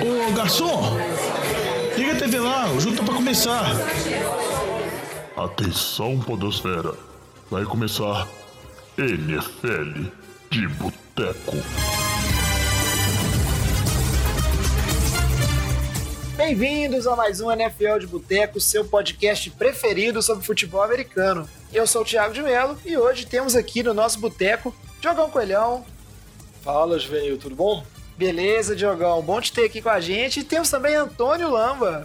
Ô garçom, liga a TV lá, o jogo tá pra começar. Atenção, Podosfera. Vai começar NFL de Boteco. Bem-vindos a mais um NFL de Boteco, seu podcast preferido sobre futebol americano. Eu sou o Thiago de Mello e hoje temos aqui no nosso boteco Diogão Coelhão. Fala, Juvenil, tudo bom? Beleza, Diogão, bom te ter aqui com a gente. E temos também Antônio Lamba.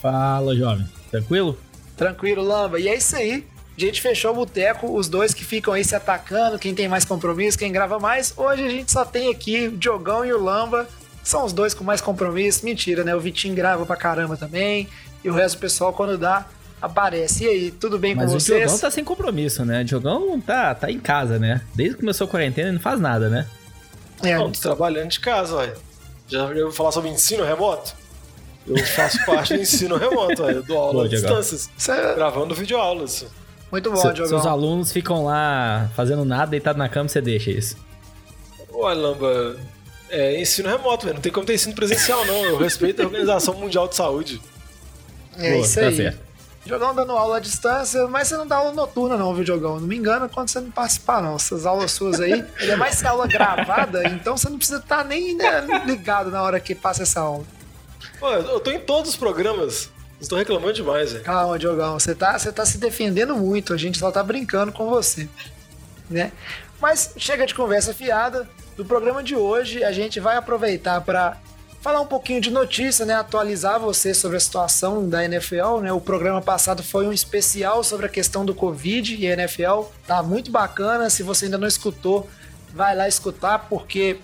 Fala, jovem. Tranquilo? Tranquilo, Lamba. E é isso aí. A gente fechou o boteco, os dois que ficam aí se atacando, quem tem mais compromisso, quem grava mais. Hoje a gente só tem aqui o Diogão e o Lamba. São os dois com mais compromisso. Mentira, né? O Vitinho grava pra caramba também. E o resto do pessoal, quando dá, aparece. E aí, tudo bem Mas com o vocês? Diogão tá sem compromisso, né? O Diogão tá, tá em casa, né? Desde que começou a quarentena, ele não faz nada, né? É, Não, tô trabalhando de casa, ué. Já ouviu falar sobre ensino remoto? Eu faço parte do ensino remoto, ué. Eu dou aula Boa, à distância, é gravando videoaulas. muito bom, Se- Diogão. seus alunos ficam lá fazendo nada, deitado na cama, você deixa isso. Ué, Lamba, é ensino remoto, velho. Não tem como ter ensino presencial, não. Eu respeito a Organização Mundial de Saúde. É Boa, isso tá aí. certo. Diogão dando aula à distância, mas você não dá aula noturna, não, viu, Diogão? Não me engana quando você não participar, não. Essas aulas suas aí, ainda mais se é aula gravada, então você não precisa estar nem né, ligado na hora que passa essa aula. Pô, eu tô em todos os programas. Estou reclamando demais, velho. Calma, Diogão, você tá, você tá se defendendo muito, a gente só tá brincando com você, né? Mas chega de conversa fiada. Do programa de hoje, a gente vai aproveitar para falar um pouquinho de notícia, né? Atualizar você sobre a situação da NFL, né? O programa passado foi um especial sobre a questão do Covid e a NFL. Tá muito bacana. Se você ainda não escutou, vai lá escutar, porque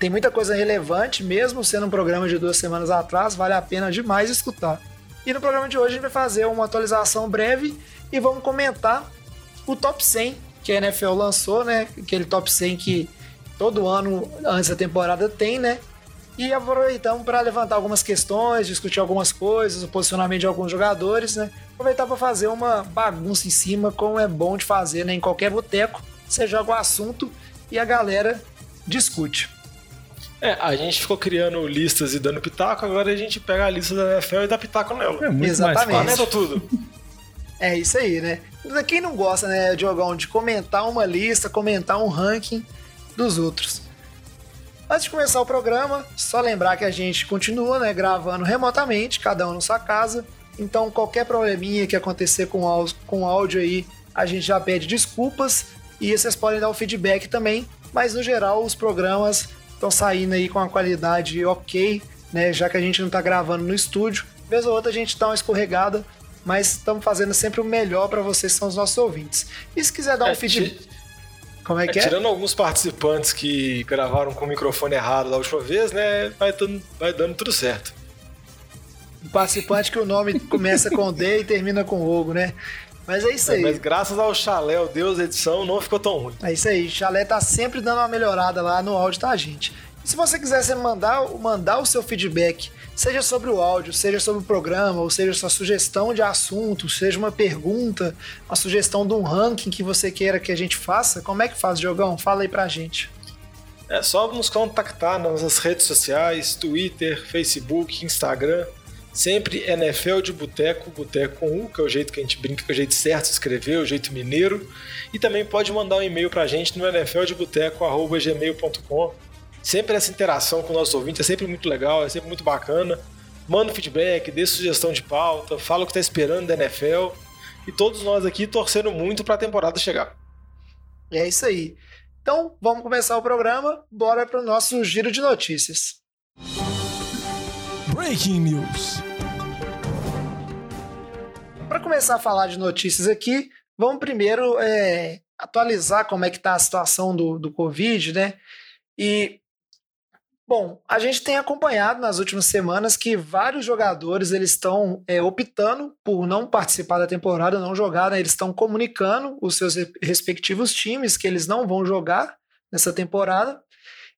tem muita coisa relevante, mesmo sendo um programa de duas semanas atrás, vale a pena demais escutar. E no programa de hoje a gente vai fazer uma atualização breve e vamos comentar o top 100 que a NFL lançou, né? Aquele top 100 que todo ano antes da temporada tem, né? E aproveitamos para levantar algumas questões, discutir algumas coisas, o posicionamento de alguns jogadores, né? Aproveitar para fazer uma bagunça em cima, como é bom de fazer, né? Em qualquer boteco, você joga o assunto e a galera discute. É, a gente ficou criando listas e dando pitaco, agora a gente pega a lista da NFL e dá pitaco nela. É muito Exatamente. mais fácil. Tudo. É isso aí, né? Quem não gosta, né, Diogão, de comentar uma lista, comentar um ranking dos outros. Antes de começar o programa, só lembrar que a gente continua, né, gravando remotamente, cada um na sua casa. Então, qualquer probleminha que acontecer com o áudio, com o áudio aí, a gente já pede desculpas e vocês podem dar o feedback também. Mas no geral, os programas estão saindo aí com a qualidade ok, né? Já que a gente não tá gravando no estúdio. Vez ou outra a gente dá uma escorregada, mas estamos fazendo sempre o melhor para vocês, que são os nossos ouvintes. E se quiser dar um É, feedback. Como é É, que é? tirando alguns participantes que gravaram com o microfone errado da última vez, né? Vai dando, vai dando tudo certo. Um participante que o nome começa com D e termina com Ogo, né? Mas é isso aí. Mas graças ao chalé, o Deus edição, não ficou tão ruim. É isso aí. Chalé tá sempre dando uma melhorada lá no áudio da gente. E se você quiser mandar, mandar o seu feedback, seja sobre o áudio, seja sobre o programa, ou seja sua sugestão de assunto, seja uma pergunta, uma sugestão de um ranking que você queira que a gente faça, como é que faz, Diogão? Fala aí pra gente. É só nos contactar nas redes sociais, Twitter, Facebook, Instagram. Sempre NFL de Boteco, Boteco com U, que é o jeito que a gente brinca, que é o jeito certo de escrever, o jeito mineiro. E também pode mandar um e-mail pra gente no nfldeboteco.gmail.com. Sempre essa interação com o nosso ouvinte é sempre muito legal, é sempre muito bacana. Manda um feedback, dê sugestão de pauta, fala o que tá esperando da NFL. E todos nós aqui torcendo muito pra temporada chegar. É isso aí. Então, vamos começar o programa. Bora pro nosso giro de notícias. Breaking News. Para começar a falar de notícias aqui, vamos primeiro é, atualizar como é que está a situação do, do Covid, né? E, bom, a gente tem acompanhado nas últimas semanas que vários jogadores eles estão é, optando por não participar da temporada, não jogar, né? Eles estão comunicando os seus re- respectivos times que eles não vão jogar nessa temporada.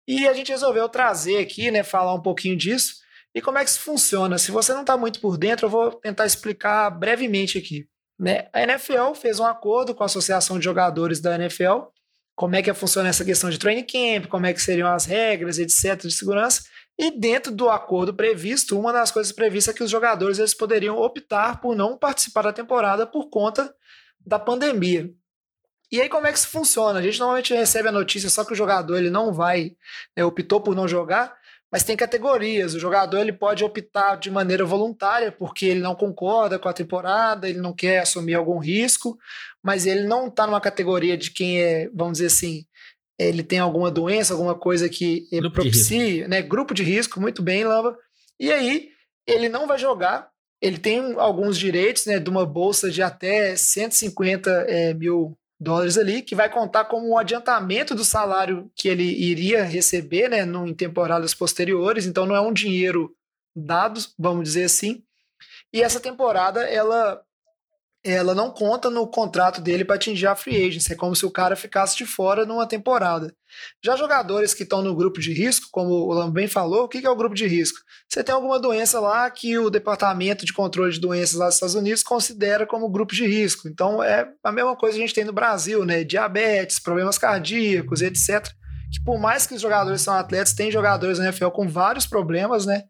E a gente resolveu trazer aqui, né, falar um pouquinho disso e como é que isso funciona. Se você não está muito por dentro, eu vou tentar explicar brevemente aqui. Né? A NFL fez um acordo com a Associação de Jogadores da NFL, como é que funciona essa questão de training camp, como é que seriam as regras, etc, de segurança. E dentro do acordo previsto, uma das coisas previstas é que os jogadores eles poderiam optar por não participar da temporada por conta da pandemia. E aí como é que isso funciona? A gente normalmente recebe a notícia só que o jogador ele não vai, né, optou por não jogar, mas tem categorias. O jogador ele pode optar de maneira voluntária porque ele não concorda com a temporada, ele não quer assumir algum risco, mas ele não está numa categoria de quem é, vamos dizer assim, ele tem alguma doença, alguma coisa que Grupo propicie, né? Grupo de risco, muito bem, Lamba. E aí ele não vai jogar. Ele tem alguns direitos, né, de uma bolsa de até 150 é, mil dólares ali, que vai contar como um adiantamento do salário que ele iria receber né, no, em temporadas posteriores, então não é um dinheiro dado, vamos dizer assim. E essa temporada, ela ela não conta no contrato dele para atingir a free agency. É como se o cara ficasse de fora numa temporada. Já jogadores que estão no grupo de risco, como o Lam bem falou, o que é o grupo de risco? Você tem alguma doença lá que o Departamento de Controle de Doenças lá dos Estados Unidos considera como grupo de risco. Então é a mesma coisa que a gente tem no Brasil, né? Diabetes, problemas cardíacos, etc. Que por mais que os jogadores são atletas, tem jogadores na NFL com vários problemas, né?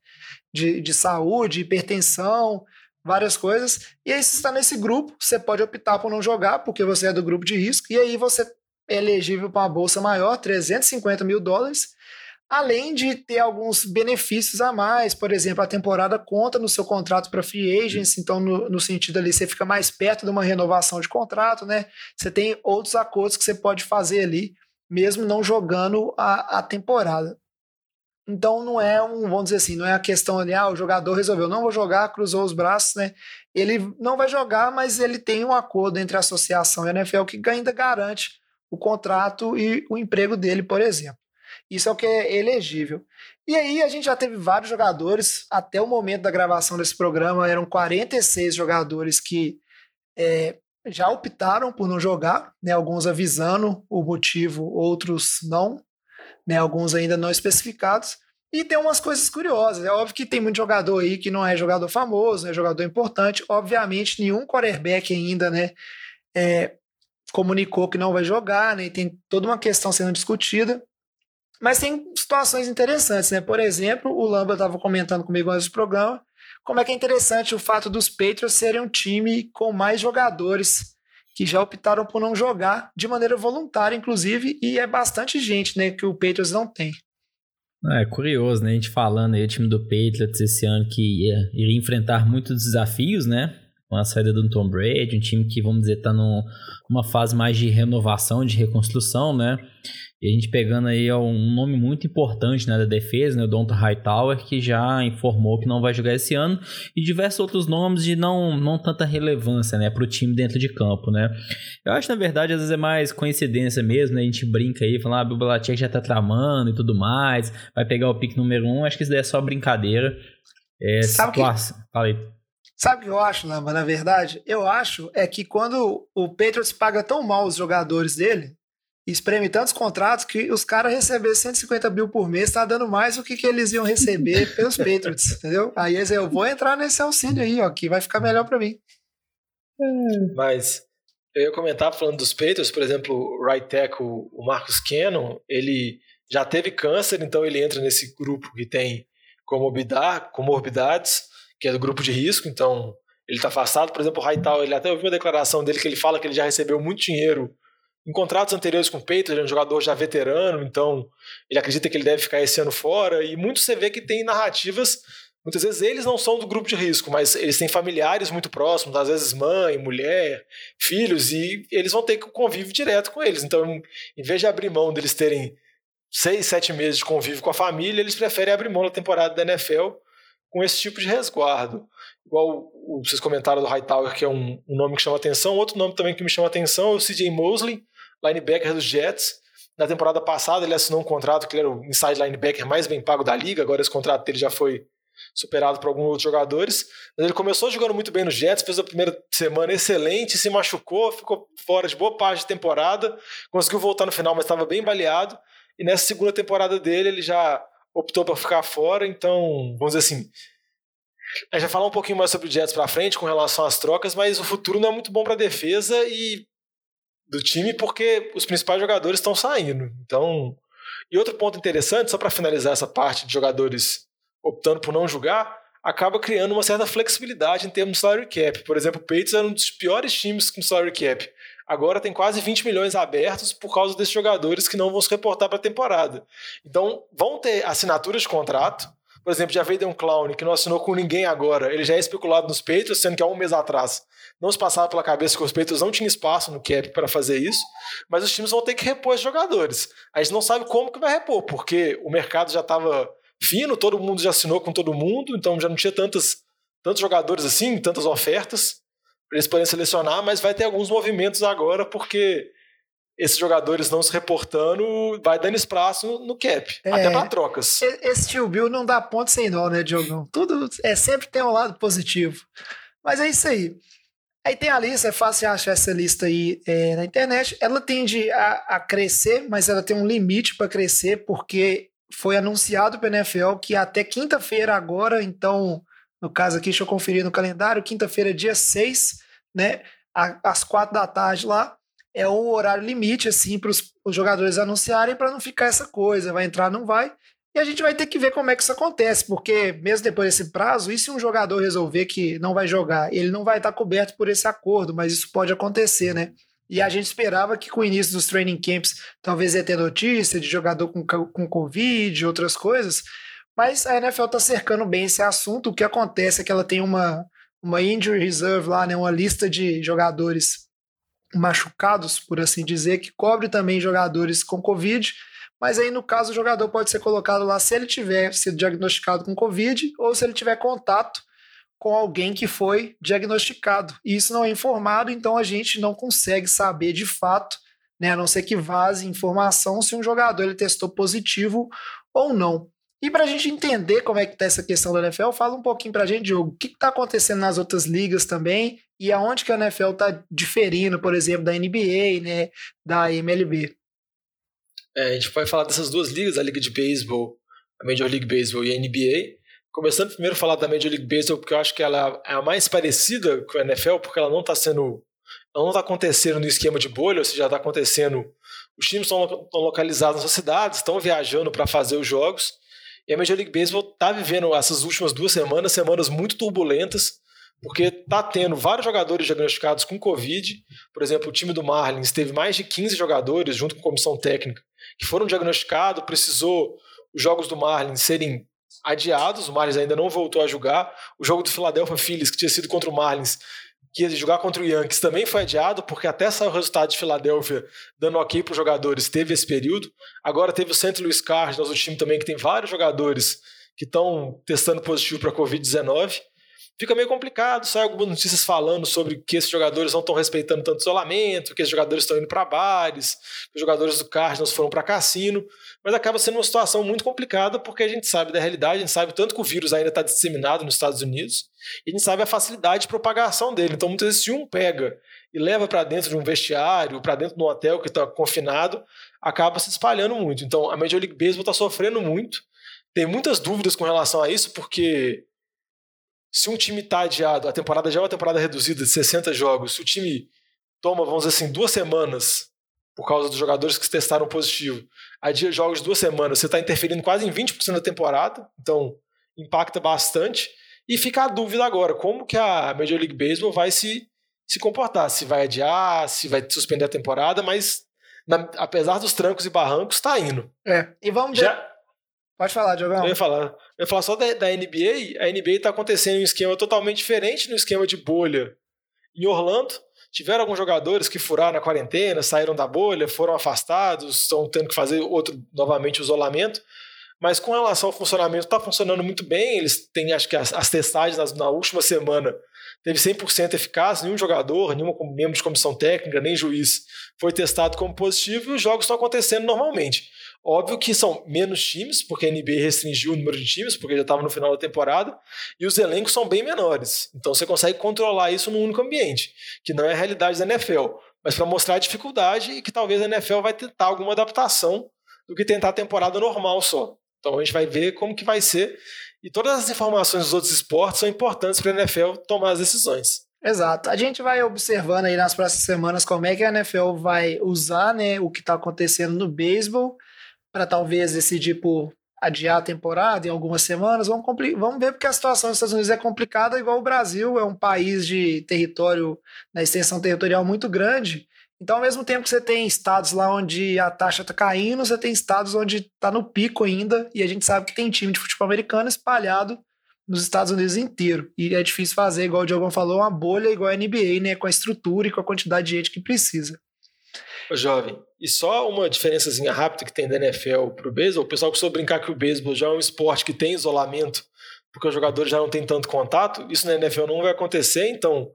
De, de saúde, hipertensão, várias coisas. E aí, se está nesse grupo, você pode optar por não jogar, porque você é do grupo de risco, e aí você é elegível para uma bolsa maior, 350 mil dólares, além de ter alguns benefícios a mais. Por exemplo, a temporada conta no seu contrato para free agents, então, no, no, sentido ali, você fica mais perto de uma renovação de contrato, né? Você tem outros acordos que você pode fazer ali, mesmo não jogando a, a temporada. Então não é um, vamos dizer assim, não é a questão ali, ah, o jogador resolveu, não vou jogar, cruzou os braços, né? Ele não vai jogar, mas ele tem um acordo entre a associação e a NFL que ainda garante o contrato e o emprego dele, por exemplo. Isso é o que é elegível. E aí a gente já teve vários jogadores, até o momento da gravação desse programa, eram 46 jogadores que é, já optaram por não jogar, né? Alguns avisando o motivo, outros não né, alguns ainda não especificados. E tem umas coisas curiosas. É óbvio que tem muito jogador aí que não é jogador famoso, é jogador importante. Obviamente, nenhum quarterback ainda, né, é, comunicou que não vai jogar, né? E tem toda uma questão sendo discutida. Mas tem situações interessantes, né? Por exemplo, o Lamba estava comentando comigo antes do programa como é que é interessante o fato dos Patriots serem um time com mais jogadores que já optaram por não jogar de maneira voluntária, inclusive, e é bastante gente, né, que o Patriots não tem. É curioso, né? A gente falando aí, o time do Patriots esse ano que ia, iria enfrentar muitos desafios, né? Com a saída do Tom Brady, um time que, vamos dizer, tá numa fase mais de renovação, de reconstrução, né? E a gente pegando aí um nome muito importante né, da defesa, né, o Donta Hightower, que já informou que não vai jogar esse ano, e diversos outros nomes de não, não tanta relevância né, para o time dentro de campo. Né. Eu acho, na verdade, às vezes é mais coincidência mesmo, né, a gente brinca aí, falando, ah, o Belichick já tá tramando e tudo mais, vai pegar o pique número um, acho que isso daí é só brincadeira. É, Sabe situação... que... Fala aí. Sabe o que eu acho, Lamba, na verdade? Eu acho é que quando o Patriots paga tão mal os jogadores dele, espreme tantos contratos que os caras receber 150 mil por mês tá dando mais do que, que eles iam receber pelos Patriots, entendeu? Aí eles, eu vou entrar nesse auxílio aí, ó, que vai ficar melhor para mim. Mas eu ia comentar falando dos Patriots, por exemplo, o right tackle, o Marcus Cannon, ele já teve câncer, então ele entra nesse grupo que tem comorbidades, que é do grupo de risco, então ele está afastado. Por exemplo, o Hightower, ele até ouviu uma declaração dele que ele fala que ele já recebeu muito dinheiro em contratos anteriores com o Peito, ele é um jogador já veterano, então ele acredita que ele deve ficar esse ano fora. E muito você vê que tem narrativas, muitas vezes eles não são do grupo de risco, mas eles têm familiares muito próximos, às vezes mãe, mulher, filhos, e eles vão ter que convívio direto com eles. Então, em vez de abrir mão deles terem seis, sete meses de convívio com a família, eles preferem abrir mão da temporada da NFL com esse tipo de resguardo. Igual vocês comentaram do Hightower, que é um, um nome que chama atenção. Outro nome também que me chama atenção é o CJ Mosley, linebacker dos Jets. Na temporada passada ele assinou um contrato que ele era o inside linebacker mais bem pago da liga, agora esse contrato dele já foi superado por alguns outros jogadores. Mas ele começou jogando muito bem nos Jets, fez a primeira semana excelente, se machucou, ficou fora de boa parte de temporada, conseguiu voltar no final, mas estava bem baleado. E nessa segunda temporada dele ele já optou por ficar fora, então, vamos dizer assim, a gente vai falar um pouquinho mais sobre o Jets para frente com relação às trocas, mas o futuro não é muito bom para a defesa e do time porque os principais jogadores estão saindo. Então, e outro ponto interessante, só para finalizar essa parte de jogadores optando por não jogar, acaba criando uma certa flexibilidade em termos de salary cap. Por exemplo, o Patriots era um dos piores times com salary cap. Agora tem quase 20 milhões abertos por causa desses jogadores que não vão se reportar para a temporada. Então, vão ter assinaturas de contrato. Por exemplo, já veio um Clown que não assinou com ninguém agora. Ele já é especulado nos Patriots, sendo que há um mês atrás não se passava pela cabeça que os Patriots não tinham espaço no cap para fazer isso, mas os times vão ter que repor os jogadores. A gente não sabe como que vai repor, porque o mercado já estava fino, todo mundo já assinou com todo mundo, então já não tinha tantos, tantos jogadores assim, tantas ofertas eles poderem selecionar, mas vai ter alguns movimentos agora, porque esses jogadores não se reportando vai dando espaço no, cap, é, até para trocas. Esse tio Bill não dá ponto sem nó, né, Diogão? Tudo é sempre tem um lado positivo. Mas é isso aí. Aí tem a lista, é fácil achar essa lista aí é, na internet. Ela tende a, a crescer, mas ela tem um limite para crescer, porque foi anunciado pela NFL que até quinta-feira agora, então, no caso aqui, deixa eu conferir no calendário, quinta-feira, dia 6, né, às quatro da tarde lá, é o horário limite, assim, para os jogadores anunciarem, para não ficar essa coisa, vai entrar, não vai. E a gente vai ter que ver como é que isso acontece, porque mesmo depois desse prazo, e se um jogador resolver que não vai jogar, ele não vai estar coberto por esse acordo, mas isso pode acontecer, né? E a gente esperava que com o início dos training camps talvez ia ter notícia de jogador com, com Covid, outras coisas, mas a NFL está cercando bem esse assunto. O que acontece é que ela tem uma, uma injury reserve lá, né, uma lista de jogadores machucados, por assim dizer, que cobre também jogadores com Covid. Mas aí, no caso, o jogador pode ser colocado lá se ele tiver sido diagnosticado com Covid ou se ele tiver contato com alguém que foi diagnosticado. E isso não é informado, então a gente não consegue saber de fato, né, a não ser que vaze informação se um jogador ele testou positivo ou não. E para a gente entender como é que está essa questão da NFL, fala um pouquinho para a gente, Diogo, o que está acontecendo nas outras ligas também e aonde que a NFL está diferindo, por exemplo, da NBA, né, da MLB. É, a gente vai falar dessas duas ligas, a Liga de Beisebol, a Major League Baseball e a NBA. Começando primeiro a falar da Major League Baseball, porque eu acho que ela é a mais parecida com a NFL, porque ela não está sendo. não está acontecendo no esquema de bolha, ou seja, está acontecendo. Os times estão localizados nas cidades, estão viajando para fazer os jogos. E a Major League Baseball está vivendo essas últimas duas semanas, semanas muito turbulentas, porque está tendo vários jogadores diagnosticados com Covid. Por exemplo, o time do Marlins teve mais de 15 jogadores, junto com a comissão técnica, que foram diagnosticados, precisou os jogos do Marlins serem adiados, o Marlins ainda não voltou a jogar. O jogo do Philadelphia Phillies, que tinha sido contra o Marlins, que ia jogar contra o Yankees, também foi adiado, porque até saiu o resultado de Filadélfia dando ok para os jogadores, teve esse período. Agora teve o St. Louis Cardinals, o time também que tem vários jogadores que estão testando positivo para a Covid-19 fica meio complicado. Sai algumas notícias falando sobre que esses jogadores não estão respeitando tanto isolamento, que esses jogadores estão indo para bares, que os jogadores do Cardinals foram para cassino. Mas acaba sendo uma situação muito complicada porque a gente sabe da realidade, a gente sabe tanto que o vírus ainda está disseminado nos Estados Unidos e a gente sabe a facilidade de propagação dele. Então, muitas vezes, se um pega e leva para dentro de um vestiário, para dentro de um hotel que está confinado, acaba se espalhando muito. Então, a Major League Baseball está sofrendo muito. Tem muitas dúvidas com relação a isso, porque se um time está adiado, a temporada já é uma temporada reduzida de 60 jogos, se o time toma, vamos dizer assim, duas semanas por causa dos jogadores que se testaram positivo, adia jogos de duas semanas, você está interferindo quase em 20% da temporada, então impacta bastante. E fica a dúvida agora, como que a Major League Baseball vai se, se comportar, se vai adiar, se vai suspender a temporada, mas na, apesar dos trancos e barrancos, está indo. É, e vamos Já, Pode falar, Diogão. Eu ia falar, eu falar só da, da NBA. A NBA está acontecendo em um esquema totalmente diferente no esquema de bolha. Em Orlando, tiveram alguns jogadores que furaram a quarentena, saíram da bolha, foram afastados, estão tendo que fazer outro novamente o isolamento. Mas com relação ao funcionamento, está funcionando muito bem. Eles têm, acho que as, as testagens nas, na última semana teve 100% eficaz, nenhum jogador, nenhum membro de comissão técnica, nem juiz foi testado como positivo e os jogos estão acontecendo normalmente. Óbvio que são menos times, porque a NBA restringiu o número de times, porque já estava no final da temporada, e os elencos são bem menores. Então você consegue controlar isso num único ambiente, que não é a realidade da NFL. Mas para mostrar a dificuldade e que talvez a NFL vai tentar alguma adaptação do que tentar a temporada normal só. Então a gente vai ver como que vai ser. E todas as informações dos outros esportes são importantes para a NFL tomar as decisões. Exato. A gente vai observando aí nas próximas semanas como é que a NFL vai usar né, o que está acontecendo no beisebol para talvez decidir por adiar a temporada em algumas semanas. Vamos, vamos ver porque a situação nos Estados Unidos é complicada, igual o Brasil, é um país de território, na extensão territorial muito grande. Então, ao mesmo tempo que você tem estados lá onde a taxa está caindo, você tem estados onde está no pico ainda, e a gente sabe que tem time de futebol americano espalhado nos Estados Unidos inteiro. E é difícil fazer, igual o Diogão falou, uma bolha igual a NBA, né? Com a estrutura e com a quantidade de gente que precisa. Jovem, e só uma diferençazinha rápida que tem da NFL pro beisebol, o pessoal costuma brincar que o beisebol já é um esporte que tem isolamento, porque os jogadores já não têm tanto contato, isso na NFL não vai acontecer, então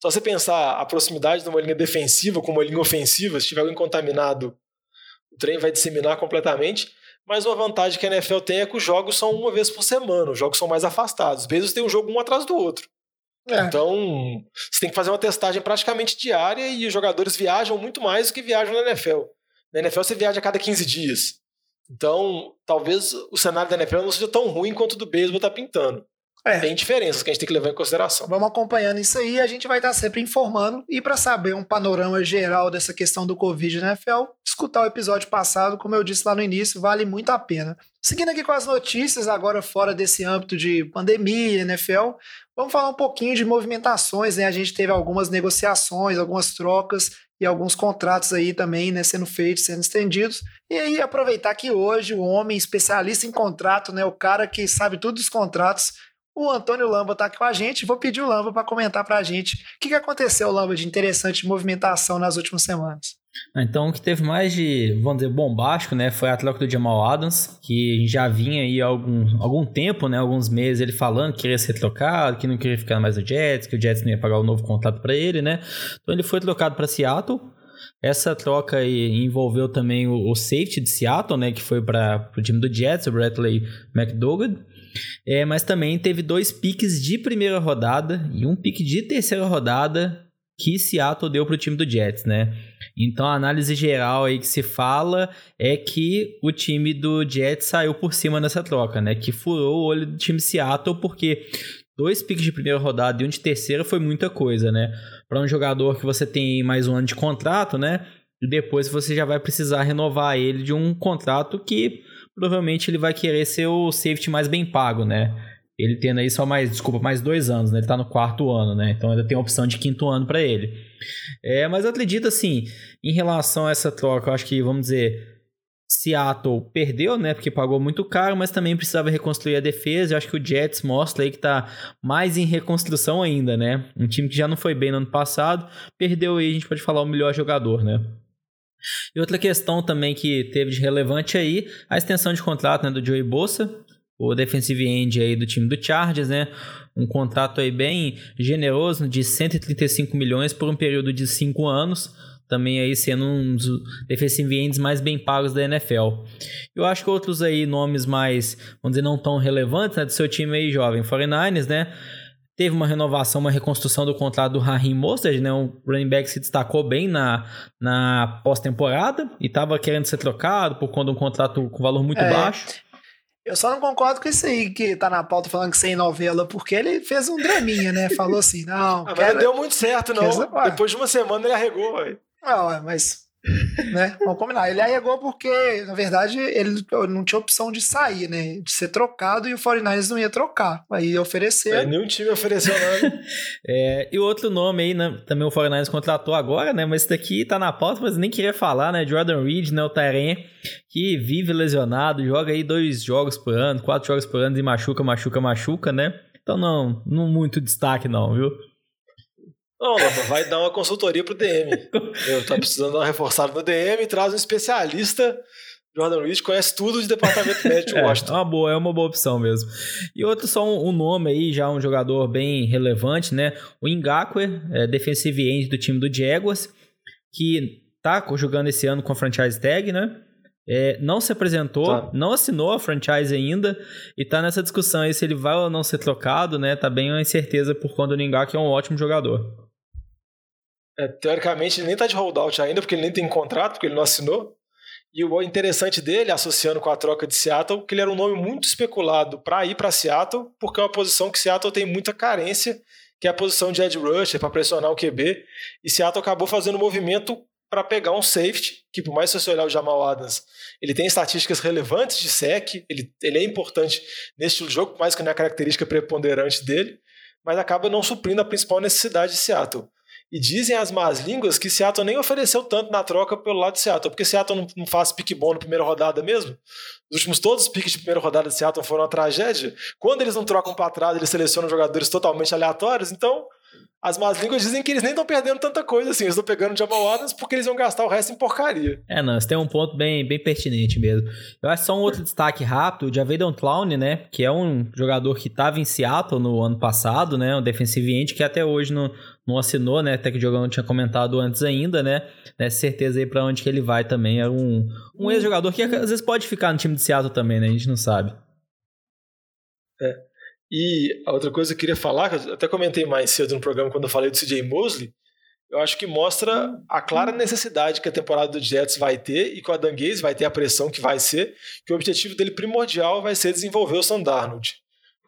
só você pensar a proximidade de uma linha defensiva com uma linha ofensiva, se tiver alguém contaminado, o trem vai disseminar completamente. Mas uma vantagem que a NFL tem é que os jogos são uma vez por semana, os jogos são mais afastados. Às vezes tem um jogo um atrás do outro. É. Então, você tem que fazer uma testagem praticamente diária e os jogadores viajam muito mais do que viajam na NFL. Na NFL você viaja a cada 15 dias. Então, talvez o cenário da NFL não seja tão ruim quanto o do beisebol está pintando. É. Tem diferenças que a gente tem que levar em consideração. Vamos acompanhando isso aí, a gente vai estar sempre informando. E para saber um panorama geral dessa questão do Covid na NFL, escutar o episódio passado, como eu disse lá no início, vale muito a pena. Seguindo aqui com as notícias, agora fora desse âmbito de pandemia, NFL, vamos falar um pouquinho de movimentações, né? A gente teve algumas negociações, algumas trocas e alguns contratos aí também, né, sendo feitos, sendo estendidos. E aí aproveitar que hoje o homem especialista em contrato, né, o cara que sabe tudo dos contratos, o Antônio Lamba está aqui com a gente. Vou pedir o Lamba para comentar para a gente o que, que aconteceu, Lamba, de interessante movimentação nas últimas semanas. Ah, então, o que teve mais de, vamos dizer, bombástico, né, foi a troca do Jamal Adams, que já vinha aí há algum, algum tempo, né, alguns meses, ele falando que queria ser trocado, que não queria ficar mais no Jets, que o Jets não ia pagar o um novo contrato para ele, né. Então, ele foi trocado para Seattle. Essa troca aí envolveu também o, o safety de Seattle, né, que foi para o time do Jets, o Bradley McDougall. É, mas também teve dois piques de primeira rodada e um pique de terceira rodada que Seattle deu para o time do Jets, né? Então a análise geral aí que se fala é que o time do Jets saiu por cima nessa troca, né? Que furou o olho do time Seattle porque dois piques de primeira rodada e um de terceira foi muita coisa, né? Para um jogador que você tem mais um ano de contrato, né? E depois você já vai precisar renovar ele de um contrato que provavelmente ele vai querer ser o safety mais bem pago, né? Ele tendo aí só mais, desculpa, mais dois anos, né? Ele tá no quarto ano, né? Então ainda tem a opção de quinto ano para ele. É, mas eu acredito assim, em relação a essa troca, eu acho que, vamos dizer, Seattle perdeu, né? Porque pagou muito caro, mas também precisava reconstruir a defesa. Eu acho que o Jets mostra aí que tá mais em reconstrução ainda, né? Um time que já não foi bem no ano passado, perdeu aí, a gente pode falar, o melhor jogador, né? E outra questão também que teve de relevante aí, a extensão de contrato né, do Joey Bossa, o defensive end aí do time do Chargers, né? Um contrato aí bem generoso de 135 milhões por um período de 5 anos, também aí sendo um dos defensive ends mais bem pagos da NFL. Eu acho que outros aí nomes mais, vamos dizer, não tão relevantes, né, do seu time aí jovem, 49ers, né? Teve uma renovação, uma reconstrução do contrato do Raheem Mostert, né? Um running back se destacou bem na, na pós-temporada e estava querendo ser trocado por conta de um contrato com valor muito é, baixo. Eu só não concordo com isso aí que tá na pauta falando que sem novela, porque ele fez um draminha, né? Falou assim, não. Ah, mas não deu muito certo, não. Depois de uma semana ele arregou, velho. Não, mas né? Vamos combinar. Ele arregou porque, na verdade, ele não tinha opção de sair, né? De ser trocado e o 49ers não ia trocar. Aí oferecer. É, nenhum time ofereceu nada. é, e outro nome aí, né? Também o 49ers contratou agora, né? Mas esse daqui tá na pauta, mas nem queria falar, né? Jordan Reed, né? O Tyrene, que vive lesionado, joga aí dois jogos por ano, quatro jogos por ano e machuca, machuca, machuca, né? Então não, não muito destaque não, viu? Não, Lapa, vai dar uma consultoria pro DM. Eu tô precisando dar uma reforçada no DM, traz um especialista. Jordan Reed conhece tudo de departamento médico é, Washington. É uma boa, é uma boa opção mesmo. E outro só um, um nome aí, já um jogador bem relevante, né? O Ngakwe, é, defensive end do time do Jaguars, que tá jogando esse ano com a franchise tag, né? É, não se apresentou, tá. não assinou a franchise ainda e tá nessa discussão aí se ele vai ou não ser trocado, né? Tá bem uma incerteza por conta do Ngakwe é um ótimo jogador. É, teoricamente, ele nem tá de holdout ainda, porque ele nem tem contrato, porque ele não assinou. E o interessante dele, associando com a troca de Seattle, que ele era um nome muito especulado para ir para Seattle, porque é uma posição que Seattle tem muita carência, que é a posição de Ed Rusher para pressionar o QB, e Seattle acabou fazendo um movimento para pegar um safety, que por mais que você olhar o Jamal Adams, ele tem estatísticas relevantes de sec, ele, ele é importante de jogo, mais que não é a característica preponderante dele, mas acaba não suprindo a principal necessidade de Seattle. E dizem as más línguas que Seattle nem ofereceu tanto na troca pelo lado de Seattle, porque Seattle não, faz pique bom na primeira rodada mesmo. Os últimos todos os piques de primeira rodada de Seattle foram uma tragédia. Quando eles não trocam para trás, eles selecionam jogadores totalmente aleatórios, então as más línguas dizem que eles nem estão perdendo tanta coisa assim. Eles estão pegando Jamal Adams porque eles vão gastar o resto em porcaria. É, não, você tem um ponto bem, bem pertinente mesmo. Eu acho só um outro destaque rápido, o Javedon Clown, né? Que é um jogador que estava em Seattle no ano passado, né? Um defensive end que até hoje não, não assinou, né? Até que o Diogão tinha comentado antes ainda, né? Né, certeza aí pra onde que ele vai também. É um, um ex-jogador que às vezes pode ficar no time de Seattle também, né? A gente não sabe. É. E a outra coisa que eu queria falar, que eu até comentei mais cedo no programa quando eu falei do CJ Mosley, eu acho que mostra a clara necessidade que a temporada do Jets vai ter e que o Adam vai ter a pressão que vai ser, que o objetivo dele primordial vai ser desenvolver o Sam Darnold.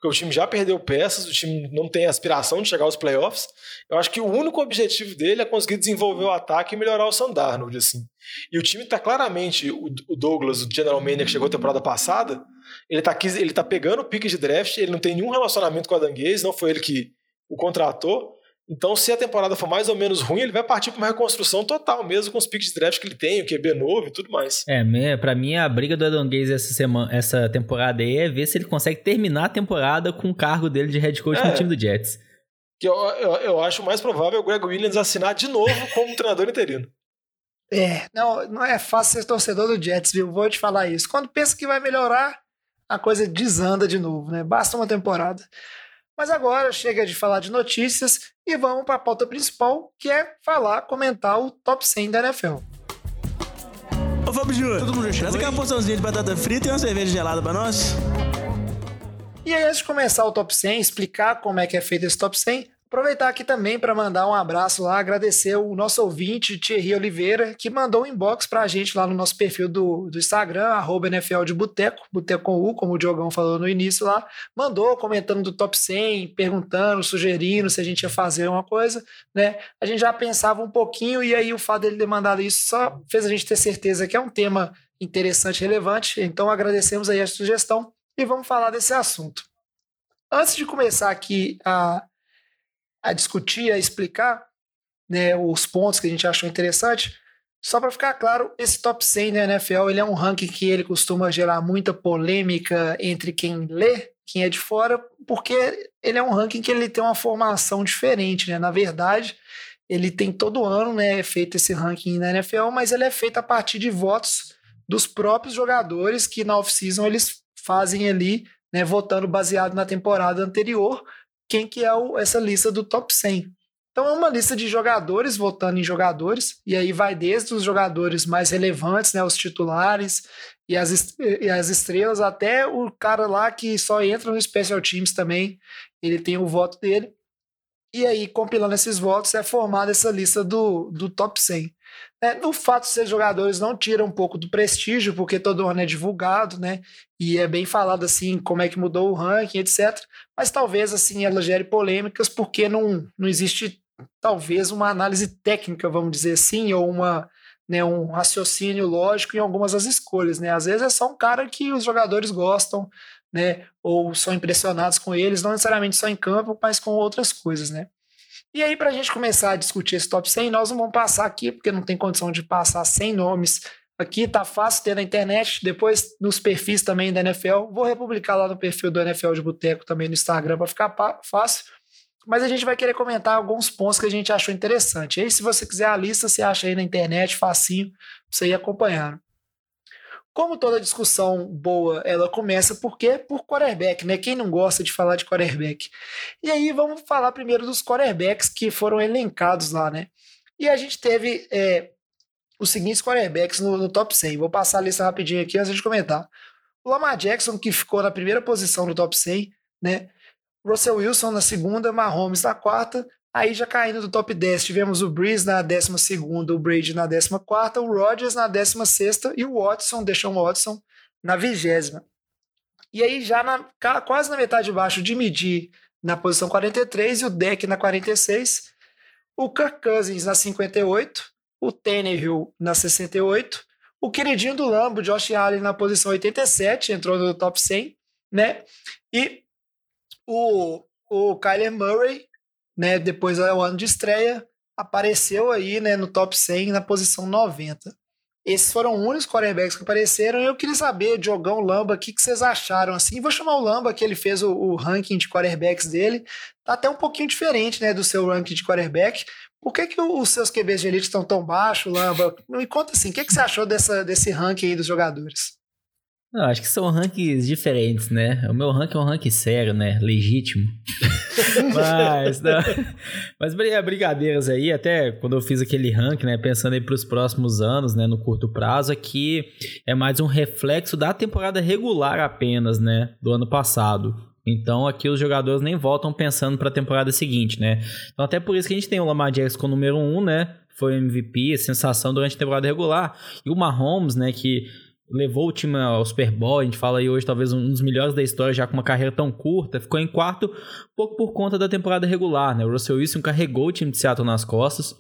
Porque o time já perdeu peças, o time não tem aspiração de chegar aos playoffs. Eu acho que o único objetivo dele é conseguir desenvolver o ataque e melhorar o Sam Darnold, assim. E o time está claramente, o Douglas, o General Manager que chegou a temporada passada, ele tá, ele tá pegando o pique de draft, ele não tem nenhum relacionamento com a Danguês, não foi ele que o contratou. Então, se a temporada for mais ou menos ruim, ele vai partir para uma reconstrução total, mesmo com os piques de draft que ele tem, o QB novo e tudo mais. É, para mim a briga do Adam Gaze essa semana, essa temporada aí é ver se ele consegue terminar a temporada com o cargo dele de head coach é, no time do Jets. Que eu, eu, eu acho mais provável o Greg Williams assinar de novo como treinador interino. É, não, não é fácil ser torcedor do Jets, viu? Vou te falar isso. Quando pensa que vai melhorar, a coisa desanda de novo, né? Basta uma temporada. Mas agora chega de falar de notícias e vamos para a pauta principal, que é falar, comentar o top 100 da NFL. Ô Fábio Júnior, todo mundo traz aquela porçãozinha de batata frita e uma cerveja gelada para nós. E aí, antes de começar o top 100, explicar como é que é feito esse top 100, Aproveitar aqui também para mandar um abraço lá, agradecer o nosso ouvinte, Thierry Oliveira, que mandou um inbox para a gente lá no nosso perfil do, do Instagram, arroba NFL de Boteco, Boteco com U, como o Diogão falou no início lá. Mandou comentando do top 100, perguntando, sugerindo se a gente ia fazer uma coisa, né? A gente já pensava um pouquinho e aí o fato dele ter mandado isso só fez a gente ter certeza que é um tema interessante, relevante. Então agradecemos aí a sugestão e vamos falar desse assunto. Antes de começar aqui a a discutir, a explicar né, os pontos que a gente achou interessante. Só para ficar claro, esse top 100 da NFL ele é um ranking que ele costuma gerar muita polêmica entre quem lê, quem é de fora, porque ele é um ranking que ele tem uma formação diferente. Né? Na verdade, ele tem todo ano né, feito esse ranking na NFL, mas ele é feito a partir de votos dos próprios jogadores que na off-season eles fazem ali, né, votando baseado na temporada anterior, quem que é o, essa lista do top 100. Então é uma lista de jogadores votando em jogadores, e aí vai desde os jogadores mais relevantes, né, os titulares e as, e as estrelas, até o cara lá que só entra no Special Teams também, ele tem o voto dele. E aí, compilando esses votos, é formada essa lista do, do top 100. É, no fato de ser jogadores não tira um pouco do prestígio, porque todo ano é divulgado, né? E é bem falado assim como é que mudou o ranking, etc. Mas talvez assim ela gere polêmicas porque não, não existe talvez uma análise técnica, vamos dizer assim, ou uma, né, um raciocínio lógico em algumas das escolhas, né? Às vezes é só um cara que os jogadores gostam, né? Ou são impressionados com eles, não necessariamente só em campo, mas com outras coisas, né? E aí, para a gente começar a discutir esse top 100, nós não vamos passar aqui, porque não tem condição de passar 100 nomes aqui, tá fácil ter na internet, depois nos perfis também da NFL. Vou republicar lá no perfil do NFL de Boteco também no Instagram para ficar fácil. Mas a gente vai querer comentar alguns pontos que a gente achou interessante. E aí, se você quiser a lista, você acha aí na internet, facinho, pra você ir acompanhando. Como toda discussão boa, ela começa por quê? Por quarterback, né? Quem não gosta de falar de quarterback? E aí vamos falar primeiro dos quarterbacks que foram elencados lá, né? E a gente teve é, os seguintes quarterbacks no, no, top 100. Vou passar a lista rapidinho aqui antes de comentar. O Lamar Jackson, que ficou na primeira posição no top 100, né? Russell Wilson na segunda, Mahomes na quarta, Aí já caindo do top 10, tivemos o Breeze na 12, o Brady na 14, o Rodgers na 16 e o Watson, deixou o Watson, na 20. E aí já na, quase na metade de baixo de medir na posição 43 e o Deck na 46. O Kirk Cousins na 58, o Tannehill na 68, o queridinho do Lambo, Josh Allen na posição 87, entrou no top 100, né? E o, o Kyler Murray, né, depois do ano de estreia, apareceu aí, né, no top 100 na posição 90. Esses foram os únicos quarterbacks que apareceram. E eu queria saber, Diogão, Lamba, o que, que vocês acharam assim? Vou chamar o Lamba, que ele fez o, o, ranking de quarterbacks dele. Tá até um pouquinho diferente, né, do seu ranking de quarterback. Por que, que os seus QBs de elite estão tão baixos, Lamba? Me conta assim, o que, que você achou dessa, desse ranking aí dos jogadores? Não, acho que são rankings diferentes, né? O meu ranking é um ranking sério, né? Legítimo. mas, não. mas brigadeiras aí, até quando eu fiz aquele ranking, né? Pensando aí para os próximos anos, né? No curto prazo, aqui é mais um reflexo da temporada regular apenas, né? Do ano passado. Então aqui os jogadores nem voltam pensando para a temporada seguinte, né? Então até por isso que a gente tem o Lamar Jackson com o número 1, um, né? Foi MVP, sensação durante a temporada regular. E o Mahomes, né? Que levou o time ao Super Bowl, a gente fala aí hoje talvez um dos melhores da história, já com uma carreira tão curta, ficou em quarto pouco por conta da temporada regular, né? O Russell Wilson carregou o time de Seattle nas costas.